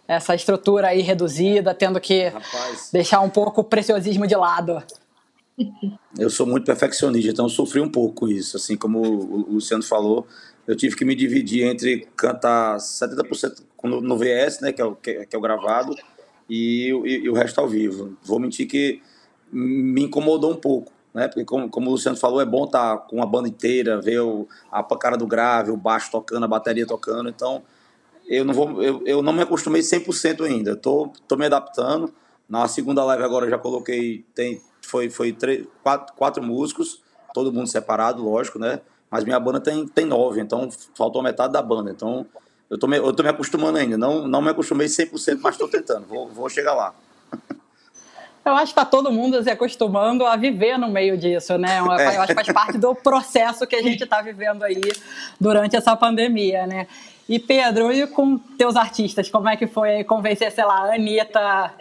essa estrutura aí reduzida, tendo que Rapaz, deixar um pouco o preciosismo de lado? Eu sou muito perfeccionista, então sofri um pouco com isso. Assim como o Luciano falou, eu tive que me dividir entre cantar 70% no VS, né, que é o, que é o gravado, e, e, e, o resto ao vivo. Vou mentir que me incomodou um pouco, né, porque como, como o Luciano falou, é bom estar tá com a banda inteira, ver o, a cara do grave, o baixo tocando, a bateria tocando, então eu não vou, eu, eu não me acostumei 100% ainda, tô, tô me adaptando. Na segunda live agora já coloquei, tem, foi, foi três, quatro, quatro músicos, todo mundo separado, lógico, né, mas minha banda tem, tem nove, então faltou metade da banda. Então eu tô me, eu tô me acostumando ainda. Não, não me acostumei 100%, mas estou tentando. Vou, vou chegar lá. Eu acho que está todo mundo se acostumando a viver no meio disso, né? Eu é. acho que faz parte do processo que a gente está vivendo aí durante essa pandemia, né? E Pedro, e com teus artistas, como é que foi convencer, sei lá, a Anitta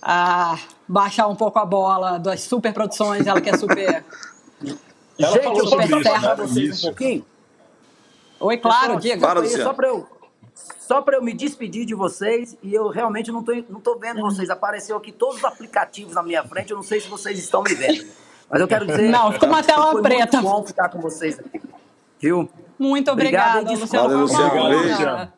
a baixar um pouco a bola das super produções, ela que é super ela Gente, eu posso encerrar vocês um pouquinho? Oi, claro. Fala, só para eu, só para eu me despedir de vocês e eu realmente não tô, não tô vendo vocês. Apareceu aqui todos os aplicativos na minha frente, eu não sei se vocês estão me vendo. Mas eu quero dizer. Não, ficou uma tela foi preta. Muito bom ficar com vocês aqui. Viu? Muito obrigada, Luciano. Valeu, Luciano.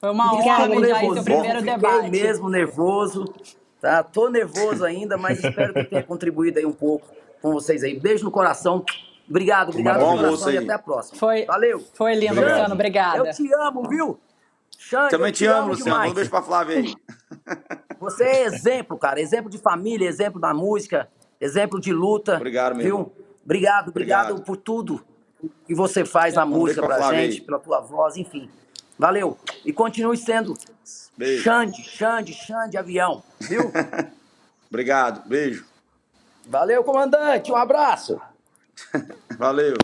Foi uma honra beijar esse primeiro Fiquei debate. mesmo nervoso. Tá? Tô nervoso ainda, mas espero que tenha contribuído aí um pouco com vocês aí. Beijo no coração. Obrigado, obrigado Bom, coração e até a próxima. Foi, Valeu. Foi lindo, obrigado. Luciano. Obrigada. Eu te amo, viu? Xande, Também te, te amo, Luciano. Um beijo pra Flávia aí. *laughs* Você é exemplo, cara. Exemplo de família, exemplo da música, exemplo de luta. Obrigado, meu viu? Obrigado, obrigado, obrigado, por tudo que você faz na um música pra, pra gente, aí. pela tua voz, enfim. Valeu. E continue sendo beijo. Xande, Xande, Xande Avião, viu? *laughs* obrigado. Beijo. Valeu, comandante. Um abraço. *laughs* Valeu.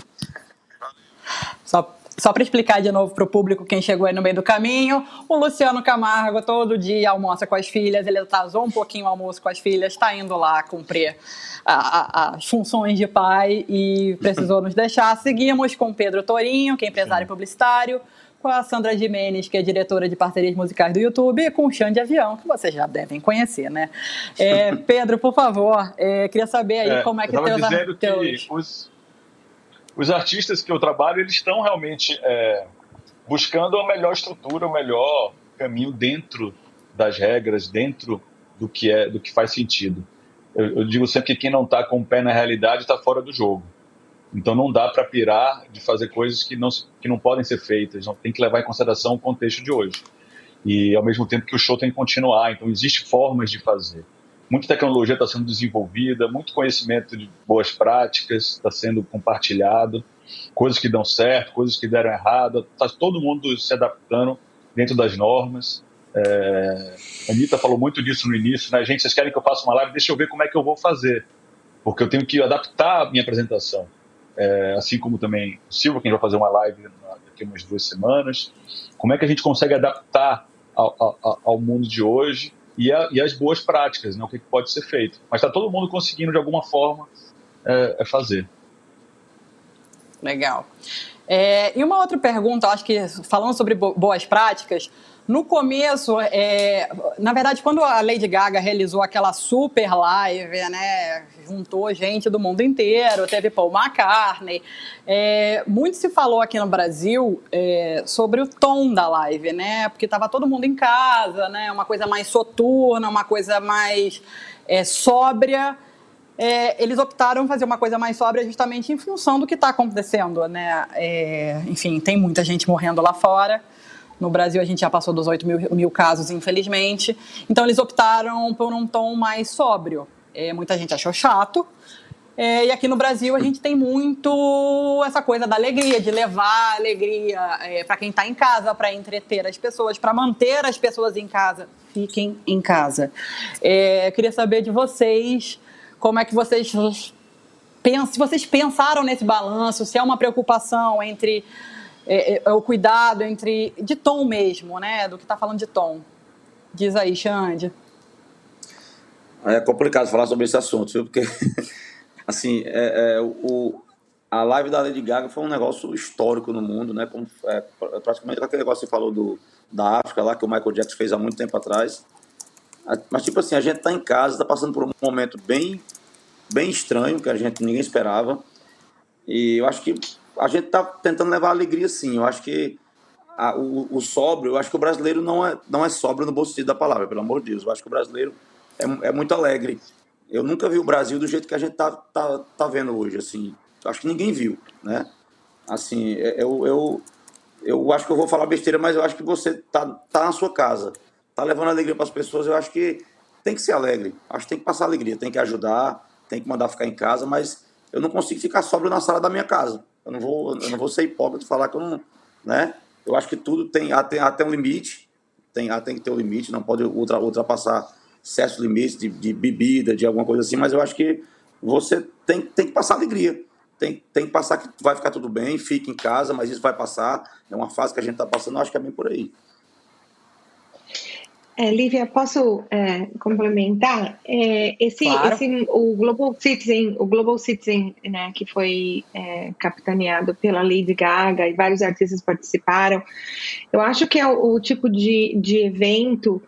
Só, só para explicar de novo para o público quem chegou aí no meio do caminho, o Luciano Camargo todo dia almoça com as filhas, ele atrasou um pouquinho o almoço com as filhas, está indo lá cumprir a, a, as funções de pai e precisou *laughs* nos deixar. Seguimos com Pedro Torinho, que é empresário publicitário, com a Sandra Jimenez, que é diretora de parcerias musicais do YouTube, e com o Xande Avião, que vocês já devem conhecer, né? É, *laughs* Pedro, por favor, é, queria saber aí é, como é que eu teus, dizendo teus... que os, os artistas que eu trabalho, eles estão realmente é, buscando a melhor estrutura, o melhor caminho dentro das regras, dentro do que é, do que faz sentido. Eu, eu digo sempre que quem não está com o pé na realidade está fora do jogo. Então não dá para pirar de fazer coisas que não, que não podem ser feitas, não tem que levar em consideração o contexto de hoje. E ao mesmo tempo que o show tem que continuar, então existem formas de fazer. Muita tecnologia está sendo desenvolvida, muito conhecimento de boas práticas está sendo compartilhado, coisas que dão certo, coisas que deram errado, está todo mundo se adaptando dentro das normas. É, a Anitta falou muito disso no início, né? Gente, vocês querem que eu faça uma live? Deixa eu ver como é que eu vou fazer. Porque eu tenho que adaptar a minha apresentação. É, assim como também o Silva, que a gente vai fazer uma live daqui umas duas semanas. Como é que a gente consegue adaptar ao, ao, ao mundo de hoje e, a, e, as boas práticas, né? o que pode ser feito. Mas está todo mundo conseguindo, de alguma forma, é, é fazer. Legal. É, e uma outra pergunta, acho que falando sobre boas práticas, no começo, é, na verdade, quando a Lady Gaga realizou aquela super live, né, juntou gente do mundo inteiro, teve Paul McCartney, é, muito se falou aqui no Brasil é, sobre o tom da live, né, porque estava todo mundo em casa, né, uma coisa mais soturna, uma coisa mais é, sóbria, é, eles optaram fazer uma coisa mais sóbria justamente em função do que está acontecendo, né? É, enfim, tem muita gente morrendo lá fora. No Brasil, a gente já passou dos 8 mil, mil casos, infelizmente. Então, eles optaram por um tom mais sóbrio. É, muita gente achou chato. É, e aqui no Brasil, a gente tem muito essa coisa da alegria, de levar alegria é, para quem está em casa, para entreter as pessoas, para manter as pessoas em casa. Fiquem em casa. É, eu queria saber de vocês como é que vocês pensam, se vocês pensaram nesse balanço, se é uma preocupação entre é, é, é, o cuidado entre de tom mesmo, né? Do que está falando de tom. Diz aí, Xande. É complicado falar sobre esse assunto, viu? Porque, *laughs* assim, é, é, o, a live da Lady Gaga foi um negócio histórico no mundo, né? Como, é, praticamente aquele negócio que você falou do, da África lá, que o Michael Jackson fez há muito tempo atrás. Mas, tipo assim, a gente tá em casa, tá passando por um momento bem, bem estranho, que a gente ninguém esperava. E eu acho que a gente tá tentando levar alegria sim. Eu acho que a, o, o sóbrio, eu acho que o brasileiro não é, não é sóbrio no bom sentido da palavra, pelo amor de Deus. Eu acho que o brasileiro é, é muito alegre. Eu nunca vi o Brasil do jeito que a gente tá, tá, tá vendo hoje, assim. Acho que ninguém viu, né? Assim, é, eu, eu, eu acho que eu vou falar besteira, mas eu acho que você tá, tá na sua casa tá levando alegria para as pessoas, eu acho que tem que ser alegre. Acho que tem que passar alegria, tem que ajudar, tem que mandar ficar em casa, mas eu não consigo ficar sóbrio na sala da minha casa. Eu não vou, eu não vou ser hipócrita e falar que eu não, né? Eu acho que tudo tem até, até um limite, tem, tem que ter um limite, não pode ultra, ultrapassar certos limites de, de bebida, de alguma coisa assim, mas eu acho que você tem, tem que passar alegria. Tem, tem que passar que vai ficar tudo bem, fique em casa, mas isso vai passar. É uma fase que a gente está passando, eu acho que é bem por aí. É, Lívia, posso é, complementar? É, esse, claro. esse, o Global Citizen, o Global Citizen, né, que foi capitaneado pela Lady Gaga e vários artistas participaram, eu acho que é o, o tipo de, de evento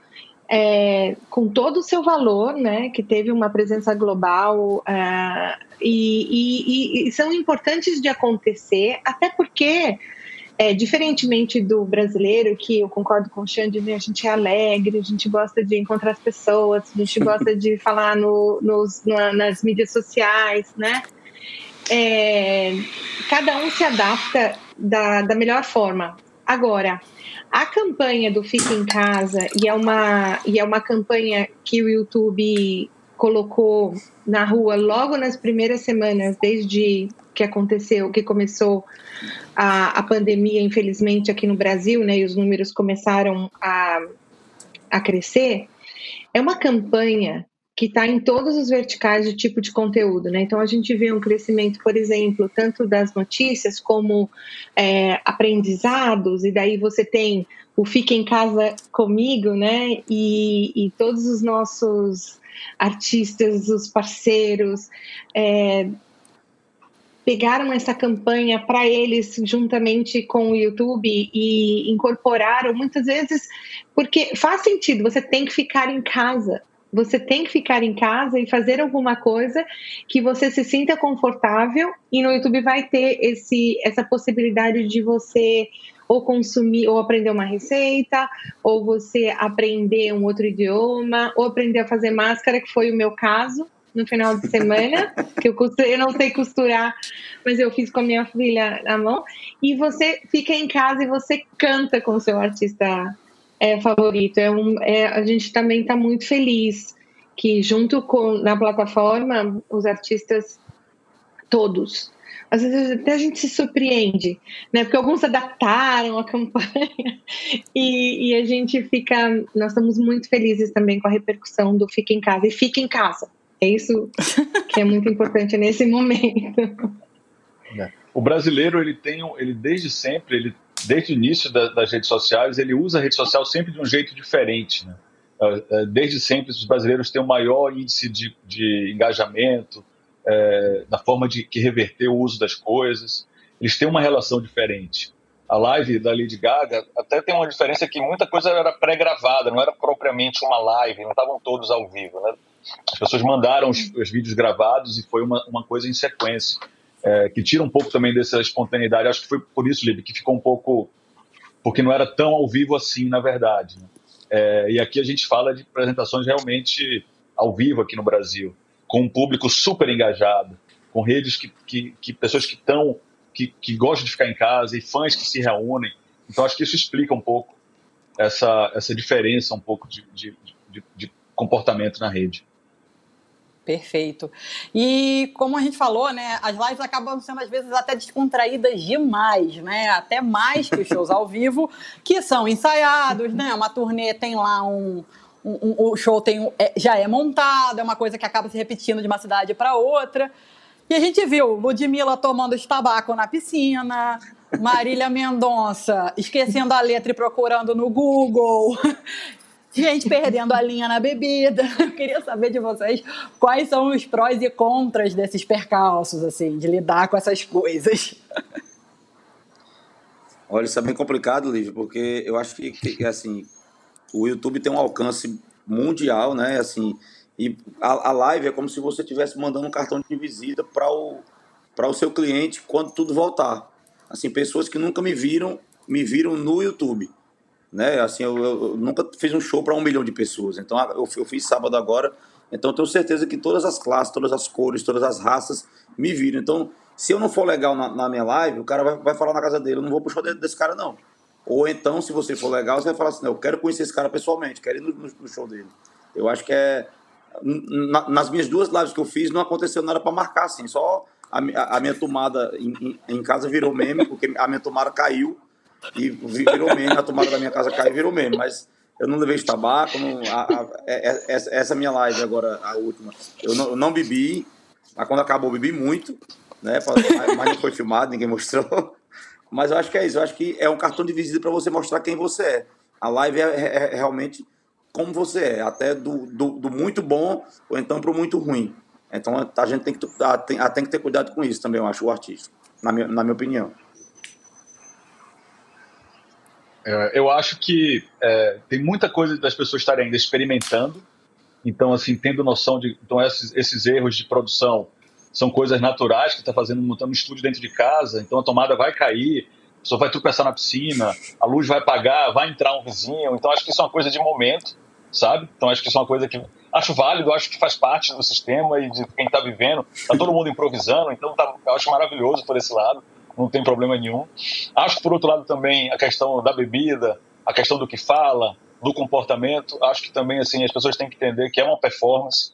com todo o seu valor, né, que teve uma presença global é, e, e, e são importantes de acontecer, até porque é, diferentemente do brasileiro, que eu concordo com o Xande, né, a gente é alegre, a gente gosta de encontrar as pessoas, a gente gosta de *laughs* falar no, nos, na, nas mídias sociais, né? É, cada um se adapta da, da melhor forma. Agora, a campanha do Fique em Casa, e é uma, e é uma campanha que o YouTube colocou na rua logo nas primeiras semanas, desde que aconteceu, que começou a, a pandemia, infelizmente, aqui no Brasil, né, e os números começaram a, a crescer, é uma campanha que está em todos os verticais de tipo de conteúdo, né? Então a gente vê um crescimento, por exemplo, tanto das notícias como é, aprendizados, e daí você tem o Fica em Casa comigo, né? E, e todos os nossos artistas, os parceiros, é, pegaram essa campanha para eles juntamente com o YouTube e incorporaram muitas vezes porque faz sentido, você tem que ficar em casa. Você tem que ficar em casa e fazer alguma coisa que você se sinta confortável e no YouTube vai ter esse essa possibilidade de você ou consumir ou aprender uma receita, ou você aprender um outro idioma, ou aprender a fazer máscara, que foi o meu caso no final de semana, *laughs* que eu, costurei, eu não sei costurar, mas eu fiz com a minha filha na mão. E você fica em casa e você canta com o seu artista é, favorito. É um, é, a gente também está muito feliz que junto com na plataforma os artistas todos às vezes até a gente se surpreende, né? Porque alguns adaptaram a *laughs* campanha e, e, a gente fica. Nós estamos muito felizes também com a repercussão do Fica em Casa e Fica em Casa. É isso que é muito importante nesse momento. *laughs* É. O brasileiro, ele tem, ele desde sempre, ele, desde o início das redes sociais, ele usa a rede social sempre de um jeito diferente, né? É, é, desde sempre, os brasileiros têm o um maior índice de, de engajamento, é, na forma de que reverter o uso das coisas. Eles têm uma relação diferente. A live da Lady Gaga até tem uma diferença que muita coisa era pré-gravada, não era propriamente uma live, não estavam todos ao vivo. Né? As pessoas mandaram os, os, vídeos gravados e foi uma, uma coisa em sequência, é, que tira um pouco também dessa espontaneidade. Acho que foi por isso, Lib, que ficou um pouco. porque não era tão ao vivo assim, na verdade. Né? É, e aqui a gente fala de apresentações realmente ao vivo aqui no Brasil com um público super engajado, com redes que, que, que pessoas que estão que, que gostam de ficar em casa e fãs que se reúnem. Então acho que isso explica um pouco essa, essa diferença um pouco de, de, de, de comportamento na rede. Perfeito. E como a gente falou, né, as lives acabam sendo às vezes até descontraídas demais, né? Até mais que os shows ao vivo, que são ensaiados, né? Uma turnê tem lá um, um, um, o show tem, é, já é montado, é uma coisa que acaba se repetindo de uma cidade para outra. E a gente viu Ludmilla tomando tabaco na piscina, Marília Mendonça esquecendo a letra e procurando no Google, *laughs* gente perdendo a linha na bebida. *laughs* Eu queria saber de vocês quais são os prós e contras desses percalços, assim, de lidar com essas coisas. Olha, isso é bem complicado, Lívia, porque eu acho que, que assim, o YouTube tem um alcance mundial, né? Assim, e a, a live é como se você estivesse mandando um cartão de visita para o, o seu cliente quando tudo voltar. Assim, pessoas que nunca me viram, me viram no YouTube. Né? Assim, eu, eu nunca fiz um show para um milhão de pessoas. Então, eu, eu fiz sábado agora. Então, tenho certeza que todas as classes, todas as cores, todas as raças me viram. Então, se eu não for legal na, na minha live, o cara vai, vai falar na casa dele: eu não vou pro show desse cara, não. Ou então, se você for legal, você vai falar assim: eu quero conhecer esse cara pessoalmente, quero ir no, no show dele. Eu acho que é. Na, nas minhas duas lives que eu fiz, não aconteceu nada para marcar, assim. Só a, a minha tomada em, em, casa virou meme, porque a minha tomada caiu e virou meme. A tomada da minha casa caiu e virou meme. Mas eu não levei tabaco. Não, a, a, é, é, essa, essa minha live agora, a última, eu não, eu não bebi. Mas quando acabou, bebi muito, né? Mas não foi filmado, ninguém mostrou. Mas eu acho que é isso. Eu acho que é um cartão de visita para você mostrar quem você é. A live é, é, é realmente como você é, até do, do, do muito bom ou então para o muito ruim. Então a gente tem que, tem, tem que ter cuidado com isso também, eu acho, o artista, na minha, na minha opinião. É, eu acho que é, tem muita coisa das pessoas estarem ainda experimentando, então, assim, tendo noção de então, esses, esses erros de produção são coisas naturais que está fazendo, montando um estúdio dentro de casa, então a tomada vai cair, pessoa vai tropeçar na piscina, a luz vai apagar, vai entrar um vizinho, então acho que isso é uma coisa de momento, sabe? Então acho que isso é uma coisa que acho válido, acho que faz parte do sistema e de quem está vivendo, tá todo mundo improvisando, então tá, acho maravilhoso por esse lado, não tem problema nenhum. Acho que por outro lado também a questão da bebida, a questão do que fala, do comportamento, acho que também assim as pessoas têm que entender que é uma performance,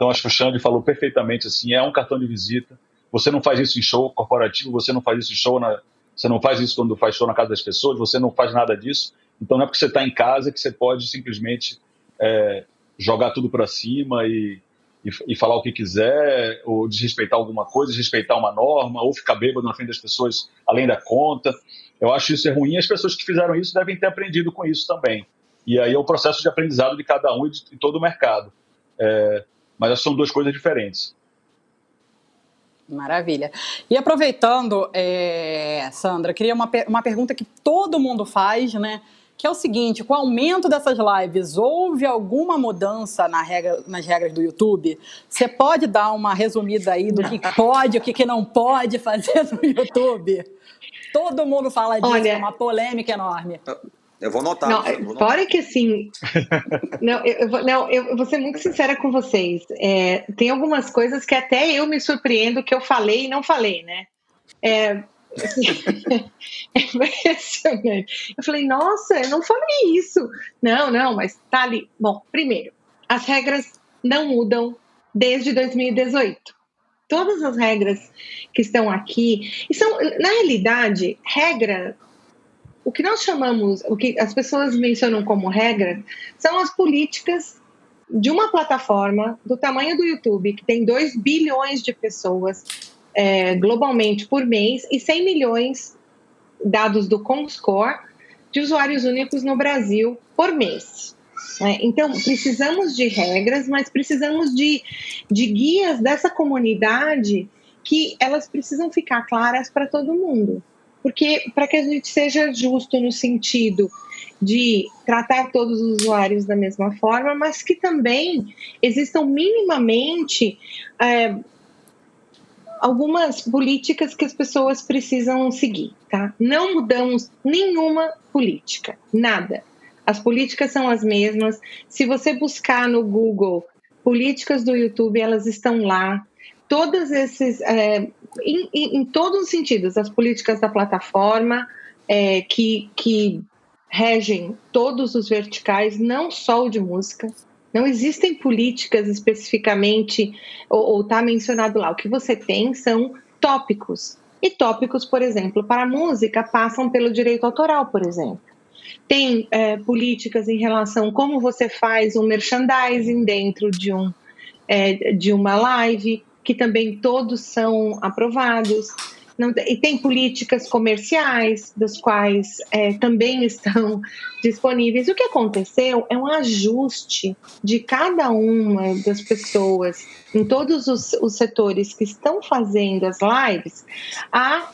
então, acho que o Xande falou perfeitamente assim: é um cartão de visita. Você não faz isso em show corporativo, você não faz isso em show na. Você não faz isso quando faz show na casa das pessoas, você não faz nada disso. Então, não é porque você está em casa que você pode simplesmente é, jogar tudo para cima e, e, e, falar o que quiser, ou desrespeitar alguma coisa, desrespeitar uma norma, ou ficar bêbado na frente das pessoas além da conta. Eu acho isso é ruim. As pessoas que fizeram isso devem ter aprendido com isso também. E aí é o processo de aprendizado de cada um e de, de todo o mercado. É, mas são duas coisas diferentes. Maravilha. E aproveitando, é, Sandra, queria uma, uma pergunta que todo mundo faz, né? Que é o seguinte: com o aumento dessas lives, houve alguma mudança na regra, nas regras do YouTube? Você pode dar uma resumida aí do que pode, o que, não pode fazer no *laughs* YouTube? Todo mundo fala disso, Olha, é uma polêmica enorme. Eu vou notar. Não, vou notar. fora que assim. *laughs* não, eu, eu, não, eu vou ser muito sincera com vocês. É, tem algumas coisas que até eu me surpreendo que eu falei e não falei, né? É, assim, *laughs* é impressionante. Eu falei, nossa, eu não falei isso. Não, não, mas tá ali. Bom, primeiro, as regras não mudam desde 2018. todas as regras que estão aqui, e são, na realidade, regra, o que nós chamamos, o que as pessoas mencionam como regra, são as políticas de uma plataforma do tamanho do YouTube, que tem 2 bilhões de pessoas é, globalmente por mês e 100 milhões, dados do Comscore, de usuários únicos no Brasil por mês. Né? Então, precisamos de regras, mas precisamos de, de guias dessa comunidade que elas precisam ficar claras para todo mundo. Porque, para que a gente seja justo no sentido de tratar todos os usuários da mesma forma, mas que também existam minimamente é, algumas políticas que as pessoas precisam seguir, tá? Não mudamos nenhuma política, nada. As políticas são as mesmas. Se você buscar no Google políticas do YouTube, elas estão lá. Todas esses, é, em, em, todos os sentidos, as políticas da plataforma é, que, que regem todos os verticais, não só o de música. Não existem políticas especificamente, ou está mencionado lá. O que você tem são tópicos. E tópicos, por exemplo, para a música passam pelo direito autoral, por exemplo. Tem é, políticas em relação a como você faz um merchandising dentro de, um, é, de uma live, que também todos são aprovados. Não, e tem políticas comerciais, das quais é, também *laughs* estão disponíveis. O que aconteceu é um ajuste de cada uma das pessoas em todos os, os setores que estão fazendo as lives a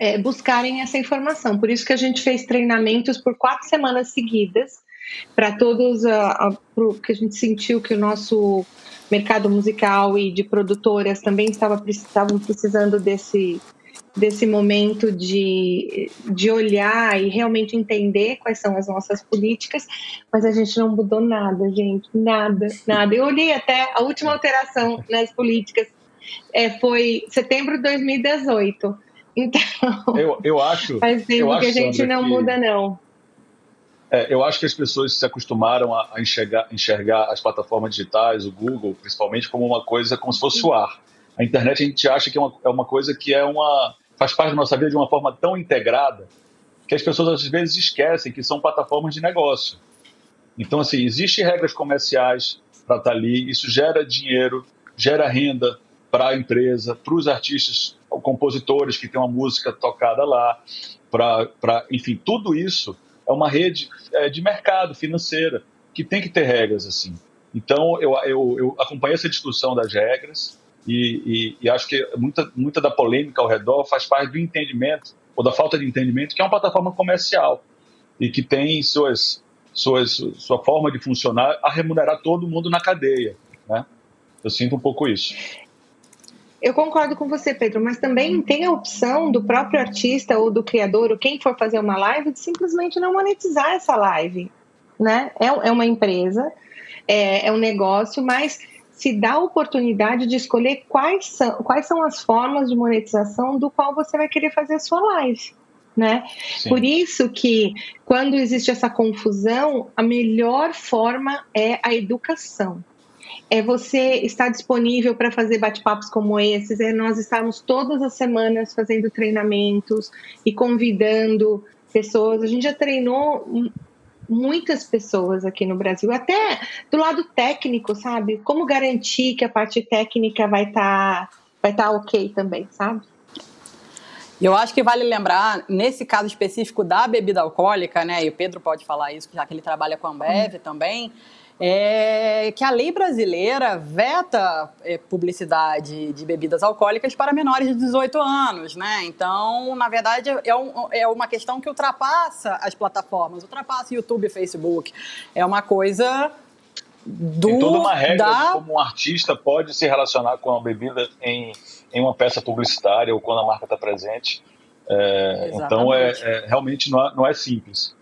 é, buscarem essa informação. Por isso que a gente fez treinamentos por quatro semanas seguidas para todos, uh, uh, que a gente sentiu que o nosso mercado musical e de produtoras também estava, estavam precisando desse desse momento de, de olhar e realmente entender quais são as nossas políticas, mas a gente não mudou nada, gente, nada, nada. Eu olhei até a última alteração nas políticas é, foi setembro de 2018. Então, eu, eu acho, faz tempo eu que acho, a gente Sandra, não que, muda, não. É, eu acho que as pessoas se acostumaram a, enxergar, enxergar as plataformas digitais, o Google, principalmente, como uma coisa como se fosse o ar. A internet a gente acha que é uma, é uma coisa que é uma faz parte da nossa vida de uma forma tão integrada que as pessoas às vezes esquecem que são plataformas de negócio. Então, assim, existem regras comerciais para estar tá ali, isso gera dinheiro, gera renda para a empresa, para os artistas, compositores que têm uma música tocada lá, para, enfim, tudo isso é uma rede é, de mercado financeira que tem que ter regras assim. Então, eu, eu, eu acompanhei essa discussão das regras, e, e, e, acho que muita, muita da polêmica ao redor faz parte do entendimento, ou da falta de entendimento, que é uma plataforma comercial e que tem suas, suas, sua forma de funcionar a remunerar todo mundo na cadeia. Né? Eu sinto um pouco isso. Eu concordo com você, Pedro, mas também tem a opção do próprio artista ou do criador, ou quem for fazer uma live, de simplesmente não monetizar essa live. Né? É, é uma empresa, é, é um negócio, mas se dá a oportunidade de escolher quais são, quais são as formas de monetização do qual você vai querer fazer a sua live. Né? Por isso que quando existe essa confusão, a melhor forma é a educação. É você estar disponível para fazer bate-papos como esses, é nós estarmos todas as semanas fazendo treinamentos e convidando pessoas. A gente já treinou muitas pessoas aqui no Brasil, até do lado técnico, sabe? Como garantir que a parte técnica vai estar tá, vai tá ok também, sabe? Eu acho que vale lembrar, nesse caso específico da bebida alcoólica, né, e o Pedro pode falar isso, já que ele trabalha com a Ambev hum. também, é que a lei brasileira veta é, publicidade de bebidas alcoólicas para menores de 18 anos, né? Então, na verdade, é, um, é uma questão que ultrapassa as plataformas, ultrapassa YouTube, Facebook. É uma coisa do, Tem toda uma regra da... de como um artista pode se relacionar com a bebida em, em uma peça publicitária ou quando a marca está presente. É, então, é, é, realmente não é, não é simples.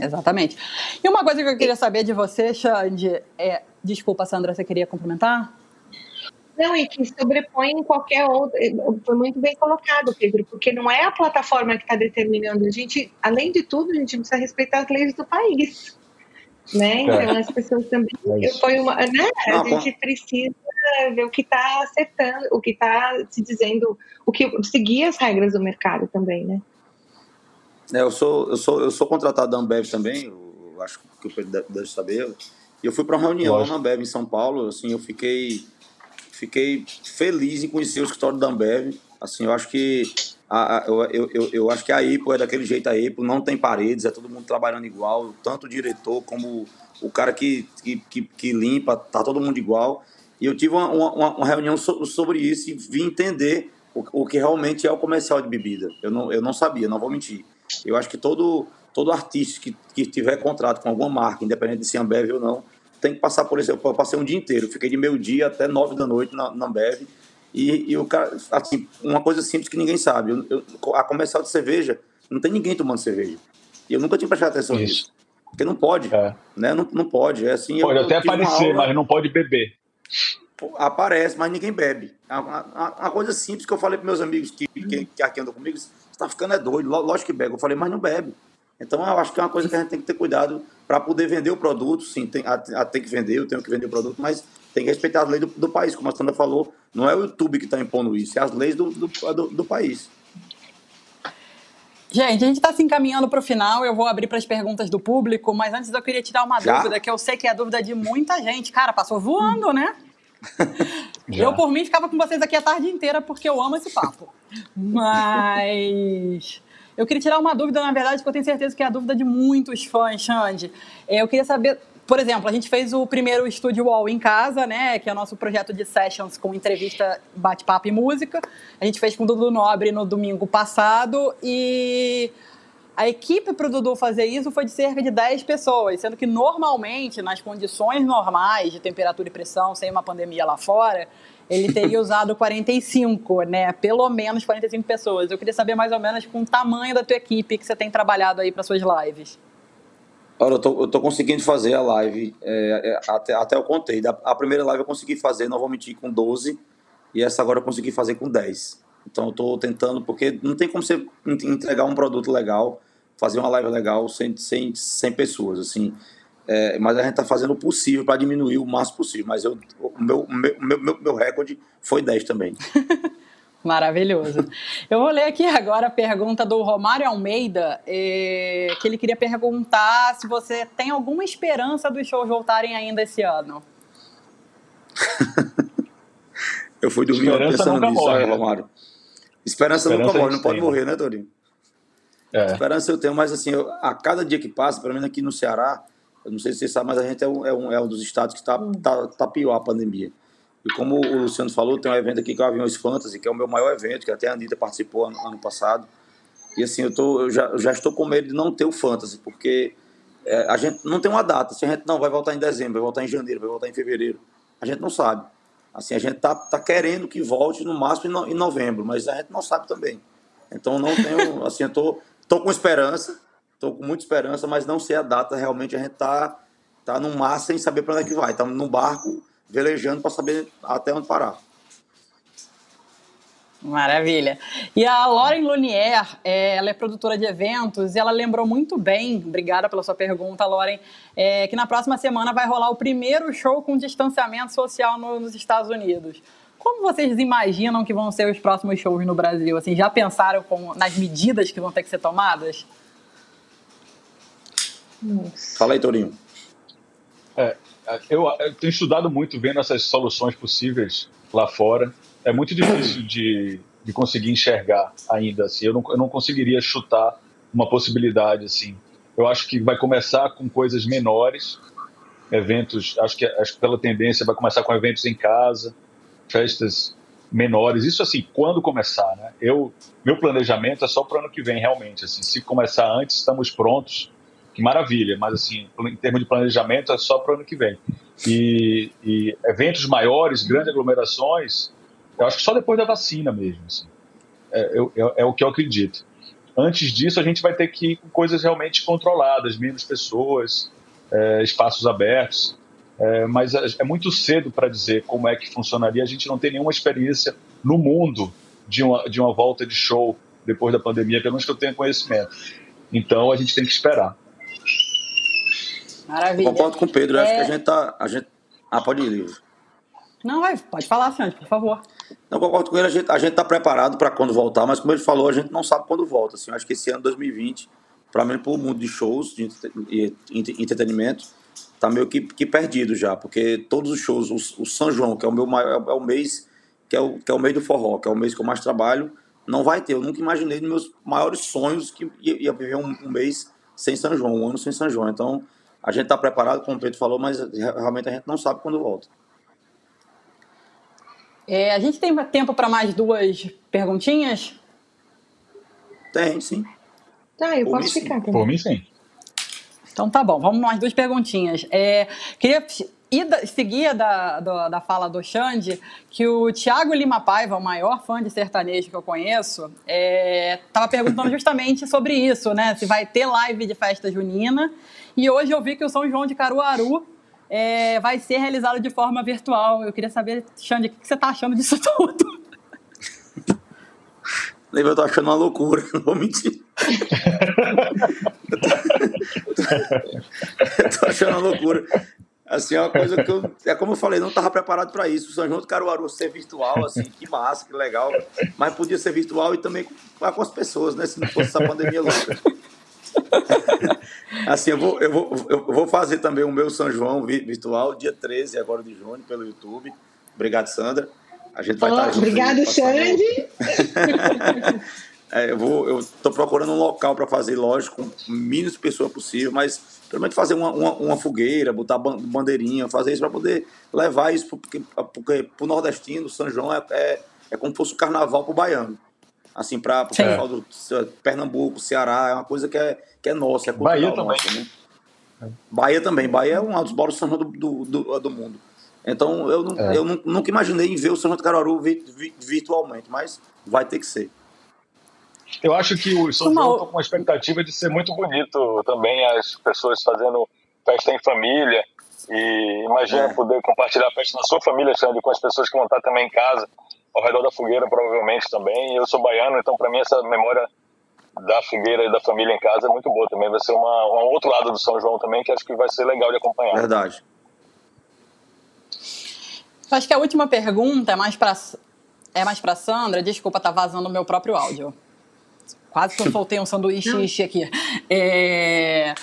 Exatamente. E uma coisa que eu queria saber de você, Xande, é. Desculpa, Sandra, você queria complementar? Não, e que sobrepõe em qualquer outro. Foi muito bem colocado, Pedro, porque não é a plataforma que está determinando. A gente, além de tudo, a gente precisa respeitar as leis do país. né? É. Então as pessoas também é foi uma, né? A gente precisa ver o que está acertando, o que está se dizendo, o que seguir as regras do mercado também, né? É, eu sou eu sou eu sou contratado da Ambev também, eu acho que o Pedro deve saber. E eu fui para uma reunião Lógico. na Ambev em São Paulo, assim, eu fiquei fiquei feliz em conhecer o escritório da Ambev. Assim, eu acho que a, a, eu, eu, eu acho que a EPO é daquele jeito a EPO, não tem paredes, é todo mundo trabalhando igual, tanto o diretor como o cara que, que, que, que limpa, tá todo mundo igual. E eu tive uma, uma, uma reunião so, sobre isso e vim entender o, o, que realmente é o comercial de bebida. Eu não, eu não sabia, não vou mentir. Eu acho que todo, todo artista que, que tiver contrato com alguma marca, independente de ser Ambev ou não, tem que passar por isso. Eu passei um dia inteiro, fiquei de meio-dia até nove da noite na, na Ambev. E, e o cara, assim, uma coisa simples que ninguém sabe. Eu, eu, a comercial de cerveja, não tem ninguém tomando cerveja. E eu nunca tinha prestado atenção isso. nisso. Porque não pode, é. né? Não, não pode. É assim, pode até aparecer, mas não pode beber. Aparece, mas ninguém bebe. Uma, coisa simples que eu falei para meus amigos que, que, que aqui andam comigo, está ficando é doido, lógico que bebe. Eu falei, mas não bebe. Então eu acho que é uma coisa que a gente tem que ter cuidado para poder vender o produto. Sim, tem, a, a, tem que vender, eu tenho que vender o produto, mas tem que respeitar as leis do, do país, como a Sandra falou. Não é o YouTube que está impondo isso, é as leis do, do, do, do país. Gente, a gente está se encaminhando para o final. Eu vou abrir para as perguntas do público, mas antes eu queria tirar uma Já? dúvida, que eu sei que é a dúvida de muita gente. Cara, passou voando, né? Eu, por mim, ficava com vocês aqui a tarde inteira, porque eu amo esse papo. Mas. Eu queria tirar uma dúvida, na verdade, que eu tenho certeza que é a dúvida de muitos fãs, Xande. É, eu queria saber, por exemplo, a gente fez o primeiro Estúdio Wall em casa, né? Que é o nosso projeto de sessions com entrevista, bate-papo e música. A gente fez com o Dudu Nobre no domingo passado e a equipe para o Dudu fazer isso foi de cerca de 10 pessoas, sendo que normalmente, nas condições normais de temperatura e pressão, sem uma pandemia lá fora, ele *laughs* teria usado 45, né? Pelo menos 45 pessoas. Eu queria saber mais ou menos com o tamanho da tua equipe que você tem trabalhado aí para suas lives. Olha, eu tô, eu tô conseguindo fazer a live, é, é, até, até eu contei. A primeira live eu consegui fazer, não vou mentir, com 12, e essa agora eu consegui fazer com 10. Então eu tô tentando, porque não tem como você entregar um produto legal, fazer uma live legal sem, sem, sem pessoas, assim. É, mas a gente está fazendo o possível para diminuir o máximo possível. Mas eu, o meu, meu, meu, meu recorde foi 10 também. *laughs* Maravilhoso. Eu vou ler aqui agora a pergunta do Romário Almeida, é, que ele queria perguntar se você tem alguma esperança dos shows voltarem ainda esse ano. *laughs* eu fui dormir esperança pensando nisso, morre, né? Romário. Esperança, esperança nunca morre, não pode morrer, né, Dorinho? É. Esperança eu tenho, mas assim, eu, a cada dia que passa, pelo menos aqui no Ceará, eu não sei se você sabe, mas a gente é um, é um, é um dos estados que está tá, tá pior a pandemia. E como o Luciano falou, tem um evento aqui que é o Aviões Fantasy, que é o meu maior evento, que até a Anitta participou ano, ano passado. E assim, eu, tô, eu, já, eu já estou com medo de não ter o Fantasy, porque é, a gente não tem uma data. Se a gente não vai voltar em dezembro, vai voltar em janeiro, vai voltar em fevereiro, a gente não sabe. Assim, a gente tá, tá querendo que volte no máximo em, no, em novembro, mas a gente não sabe também. Então não tenho, assim, eu tô, tô com esperança, Estou com muita esperança, mas não sei a data. Realmente a gente está tá no mar sem saber para onde é que vai. Estamos no barco velejando para saber até onde parar. Maravilha. E a Lauren Lunier, é, ela é produtora de eventos e ela lembrou muito bem, obrigada pela sua pergunta, Lauren, é, que na próxima semana vai rolar o primeiro show com distanciamento social no, nos Estados Unidos. Como vocês imaginam que vão ser os próximos shows no Brasil? Assim, já pensaram com, nas medidas que vão ter que ser tomadas? Nossa. Fala aí, Torinho. É, eu, eu, tenho estudado muito vendo essas soluções possíveis lá fora. É muito difícil de, de conseguir enxergar ainda. Assim. Eu, não, eu não conseguiria chutar uma possibilidade assim. Eu acho que vai começar com coisas menores, eventos. Acho que, acho que pela tendência vai começar com eventos em casa, festas menores. Isso assim, quando começar, né? Eu, meu planejamento é só para o ano que vem, realmente. Assim, se começar antes, estamos prontos que maravilha, mas assim, em termos de planejamento é só para o ano que vem. E, e, eventos maiores, grandes aglomerações, eu acho que só depois da vacina mesmo. Assim. É, eu, é, é, o que eu acredito. Antes disso, a gente vai ter que ir com coisas realmente controladas, menos pessoas, é, espaços abertos. É, mas é, é muito cedo para dizer como é que funcionaria. A gente não tem nenhuma experiência no mundo de uma, de uma volta de show depois da pandemia, pelo menos que eu tenha conhecimento. Então a gente tem que esperar. Maravilha. Eu concordo com o Pedro, é... acho que a gente tá. A gente... Ah, pode ir, livro. Não, vai, pode falar, Sandro, por favor. Não concordo com ele, a gente, a gente tá preparado para quando voltar, mas como ele falou, a gente não sabe quando volta. Assim, acho que esse ano 2020, para mim, para o mundo de shows, de entretenimento, tá meio que, que perdido já, porque todos os shows, o, o São João, que é o meu maior, é o mês, que é o, que é o mês do forró, que é o mês que eu mais trabalho, não vai ter. Eu nunca imaginei nos meus maiores sonhos que ia, ia viver um, um, mês sem São João, um ano sem São João. Então, a gente está preparado, como o Pedro falou, mas realmente a gente não sabe quando volta. É, a gente tem tempo para mais duas perguntinhas? Tem, sim. Tá, eu Por posso ficar também. Por mim, sim. Então tá bom, vamos mais duas perguntinhas. É, queria e da, seguia da, da, da, fala do Xande que o Tiago Lima Paiva, o maior fã de sertanejo que eu conheço, estava é, perguntando justamente sobre isso, né? Se vai ter live de festa junina. E hoje eu vi que o São João de Caruaru é, vai ser realizado de forma virtual. Eu queria saber, Xande, o que você está achando disso *laughs* tudo? Eu tô achando uma loucura, *laughs* não vou mentir. *laughs* *laughs* tô, achando uma loucura. Assim, é uma coisa que eu. É como eu falei, não estava preparado para isso. O São João do Caruaru ser virtual, assim, que massa, que legal. Mas podia ser virtual e também com, com as pessoas, né? Se não fosse essa pandemia louca. *laughs* assim, eu vou, eu, vou, eu vou fazer também o meu São João virtual, dia 13 agora de junho, pelo YouTube. Obrigado, Sandra. A gente vai oh, estar Obrigado, Xande. *laughs* é, eu vou, eu estou procurando um local para fazer, lógico, com o mínimo de pessoas possível, mas pelo menos fazer uma, uma, uma fogueira, botar bandeirinha, fazer isso para poder levar isso, porque, porque para o nordestino, São João é, é, é como se fosse o carnaval para o baiano. Assim, para o pessoal do Pernambuco, Ceará, é uma coisa que é, que é nossa, é Bahia também. Nossa, né? Bahia também. Bahia é um dos maiores São João do, do, do, do mundo. Então, eu, é. eu nunca imaginei em ver o São João de Caruaru virtualmente, mas vai ter que ser. Eu acho que o São João está com uma expectativa de ser muito bonito também, as pessoas fazendo festa em família. E imagina é. poder compartilhar a festa na sua família, Xande, com as pessoas que vão estar também em casa, ao redor da fogueira, provavelmente também. Eu sou baiano, então para mim essa memória da fogueira e da família em casa é muito boa também. Vai ser uma, um outro lado do São João também, que acho que vai ser legal de acompanhar. Verdade. Acho que a última pergunta é mais para é mais para Sandra. Desculpa, tá vazando o meu próprio áudio. Quase que eu soltei um sanduíche aqui. É,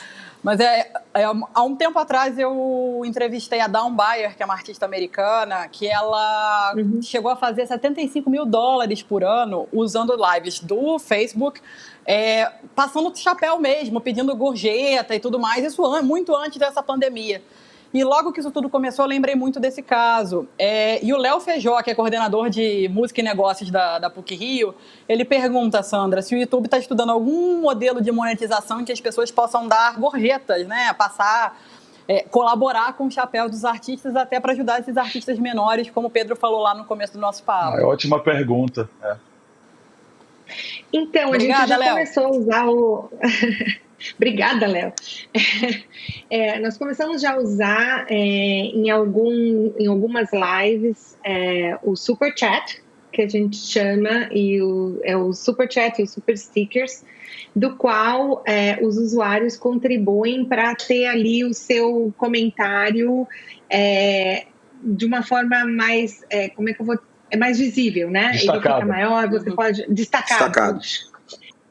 mas é, é, há um tempo atrás eu entrevistei a Dawn Bayer, que é uma artista americana, que ela uhum. chegou a fazer 75 mil dólares por ano usando lives do Facebook, é, passando chapéu mesmo, pedindo gorjeta e tudo mais. Isso muito antes dessa pandemia. E logo que isso tudo começou, eu lembrei muito desse caso. É, e o Léo Feijó, que é coordenador de música e negócios da, da PUC Rio, ele pergunta, Sandra, se o YouTube está estudando algum modelo de monetização em que as pessoas possam dar gorjetas, né? Passar. É, colaborar com o chapéu dos artistas até para ajudar esses artistas menores, como o Pedro falou lá no começo do nosso papo. Ah, é ótima pergunta. É. Então, Obrigada, a gente já Léo. começou a usar o. *laughs* Obrigada, Léo. *laughs* É, nós começamos já a usar é, em, algum, em algumas lives é, o Super Chat, que a gente chama, e o, é o Super Chat e o Super Stickers, do qual é, os usuários contribuem para ter ali o seu comentário é, de uma forma mais, é, como é que eu vou é mais visível, né? Destacado. Ele fica maior, você pode destacar. Destacado.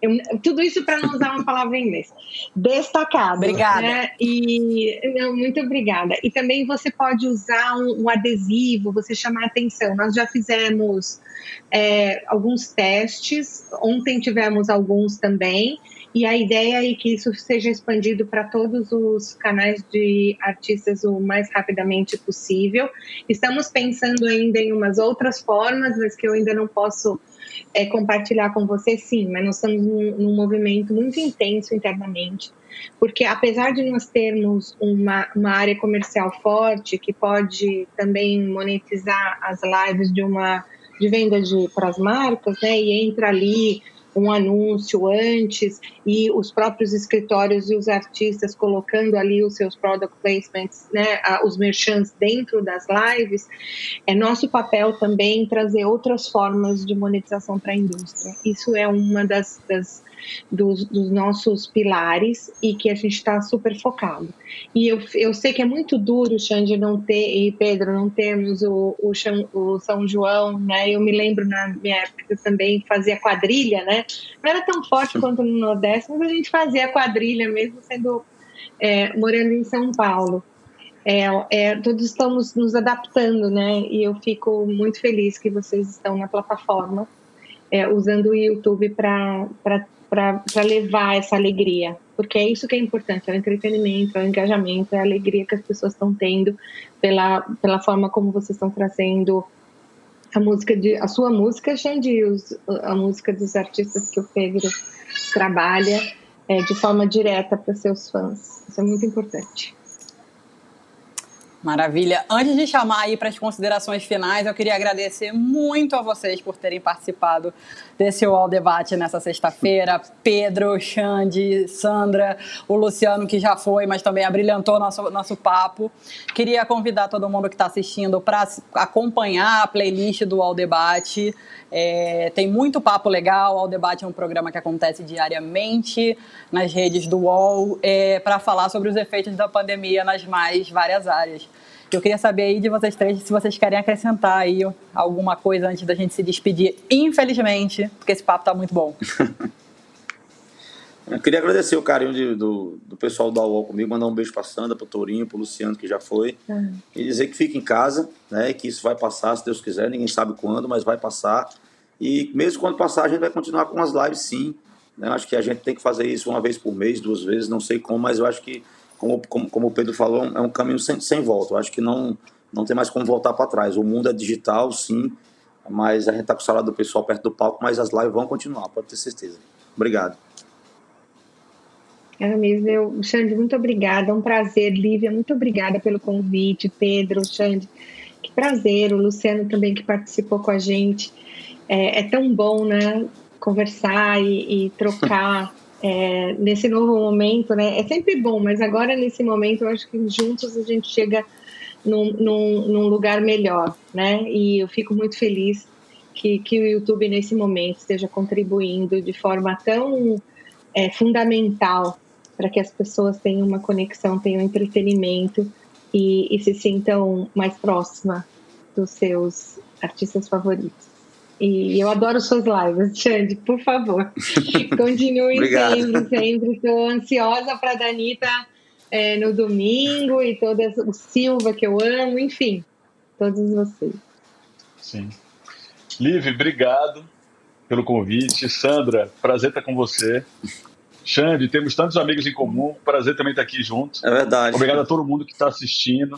Eu, tudo isso para não usar uma palavra em inglês. Destacado. Obrigada. Né? E, não, muito obrigada. E também você pode usar um, um adesivo, você chamar atenção. Nós já fizemos é, alguns testes, ontem tivemos alguns também. E a ideia é que isso seja expandido para todos os canais de artistas o mais rapidamente possível. Estamos pensando ainda em umas outras formas, mas que eu ainda não posso é, compartilhar com você, sim, mas nós estamos num, num, movimento muito intenso internamente, porque apesar de nós termos uma, uma área comercial forte que pode também monetizar as lives de uma de venda de para as marcas, né, e entra ali um anúncio antes e os próprios escritórios e os artistas colocando ali os seus product placements, né, os merchants dentro das lives, é nosso papel também trazer outras formas de monetização para a indústria. Isso é uma das, das dos, dos nossos pilares e que a gente está super focado. E eu, eu sei que é muito duro, Xande, não ter, e Pedro, não termos o, o, o São João, né? Eu me lembro na minha época eu também fazia quadrilha, né? Não era tão forte quanto no Nordeste, mas a gente fazia quadrilha mesmo sendo é, morando em São Paulo. É, é, todos estamos nos adaptando, né? E eu fico muito feliz que vocês estão na plataforma, é, usando o YouTube para para levar essa alegria, porque é isso que é importante, é o entretenimento, é o engajamento, é a alegria que as pessoas estão tendo pela, pela forma como vocês estão trazendo a música de a sua música, Xandi, a música dos artistas que o Pedro trabalha é, de forma direta para seus fãs. Isso é muito importante. Maravilha. Antes de chamar aí para as considerações finais, eu queria agradecer muito a vocês por terem participado desse UOL Debate nessa sexta-feira. Pedro, Xande, Sandra, o Luciano, que já foi, mas também abrilhantou nosso, nosso papo. Queria convidar todo mundo que está assistindo para acompanhar a playlist do UOL Debate. É, tem muito papo legal. O UOL Debate é um programa que acontece diariamente nas redes do UOL é, para falar sobre os efeitos da pandemia nas mais várias áreas. Eu queria saber aí de vocês três se vocês querem acrescentar aí alguma coisa antes da gente se despedir. Infelizmente, porque esse papo tá muito bom. *laughs* Eu queria agradecer o carinho de, do, do pessoal da UOL comigo, mandar um beijo para Sandra, para o Tourinho, para o Luciano, que já foi, uhum. e dizer que fique em casa, né, que isso vai passar, se Deus quiser, ninguém sabe quando, mas vai passar. E mesmo quando passar, a gente vai continuar com as lives sim. Né? Acho que a gente tem que fazer isso uma vez por mês, duas vezes, não sei como, mas eu acho que como, como, como o Pedro falou, é um caminho sem, sem volta. Eu acho que não, não tem mais como voltar para trás. O mundo é digital, sim, mas a gente está com o salário do pessoal perto do palco, mas as lives vão continuar, pode ter certeza. Obrigado. É mesmo, eu, Xande, muito obrigada, é um prazer. Lívia, muito obrigada pelo convite. Pedro, Xande, que prazer. O Luciano também que participou com a gente. É, é tão bom, né? Conversar e, e trocar *laughs* é, nesse novo momento, né? É sempre bom, mas agora nesse momento eu acho que juntos a gente chega num, num, num lugar melhor, né? E eu fico muito feliz que, que o YouTube nesse momento esteja contribuindo de forma tão é, fundamental para que as pessoas tenham uma conexão, tenham entretenimento e, e se sintam mais próxima dos seus artistas favoritos. E eu adoro suas lives, Xande, por favor. *laughs* Continue sempre, sempre. Estou ansiosa para a Danita é, no domingo e todas, o Silva, que eu amo, enfim, todos vocês. Sim. Liv, obrigado pelo convite. Sandra, prazer estar com você. Xande, temos tantos amigos em comum, prazer também estar aqui junto. É verdade. Obrigado a todo mundo que está assistindo.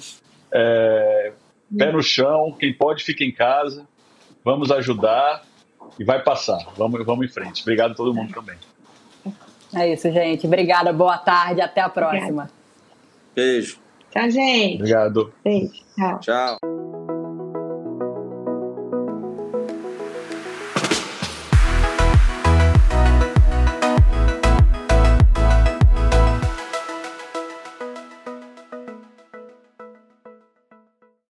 É, pé no chão, quem pode fica em casa vamos ajudar e vai passar. Vamos, vamos em frente. Obrigado a todo mundo também. É isso, gente. Obrigada, boa tarde, até a próxima. Beijo. Tchau, gente. Obrigado. Beijo. Tchau. Tchau.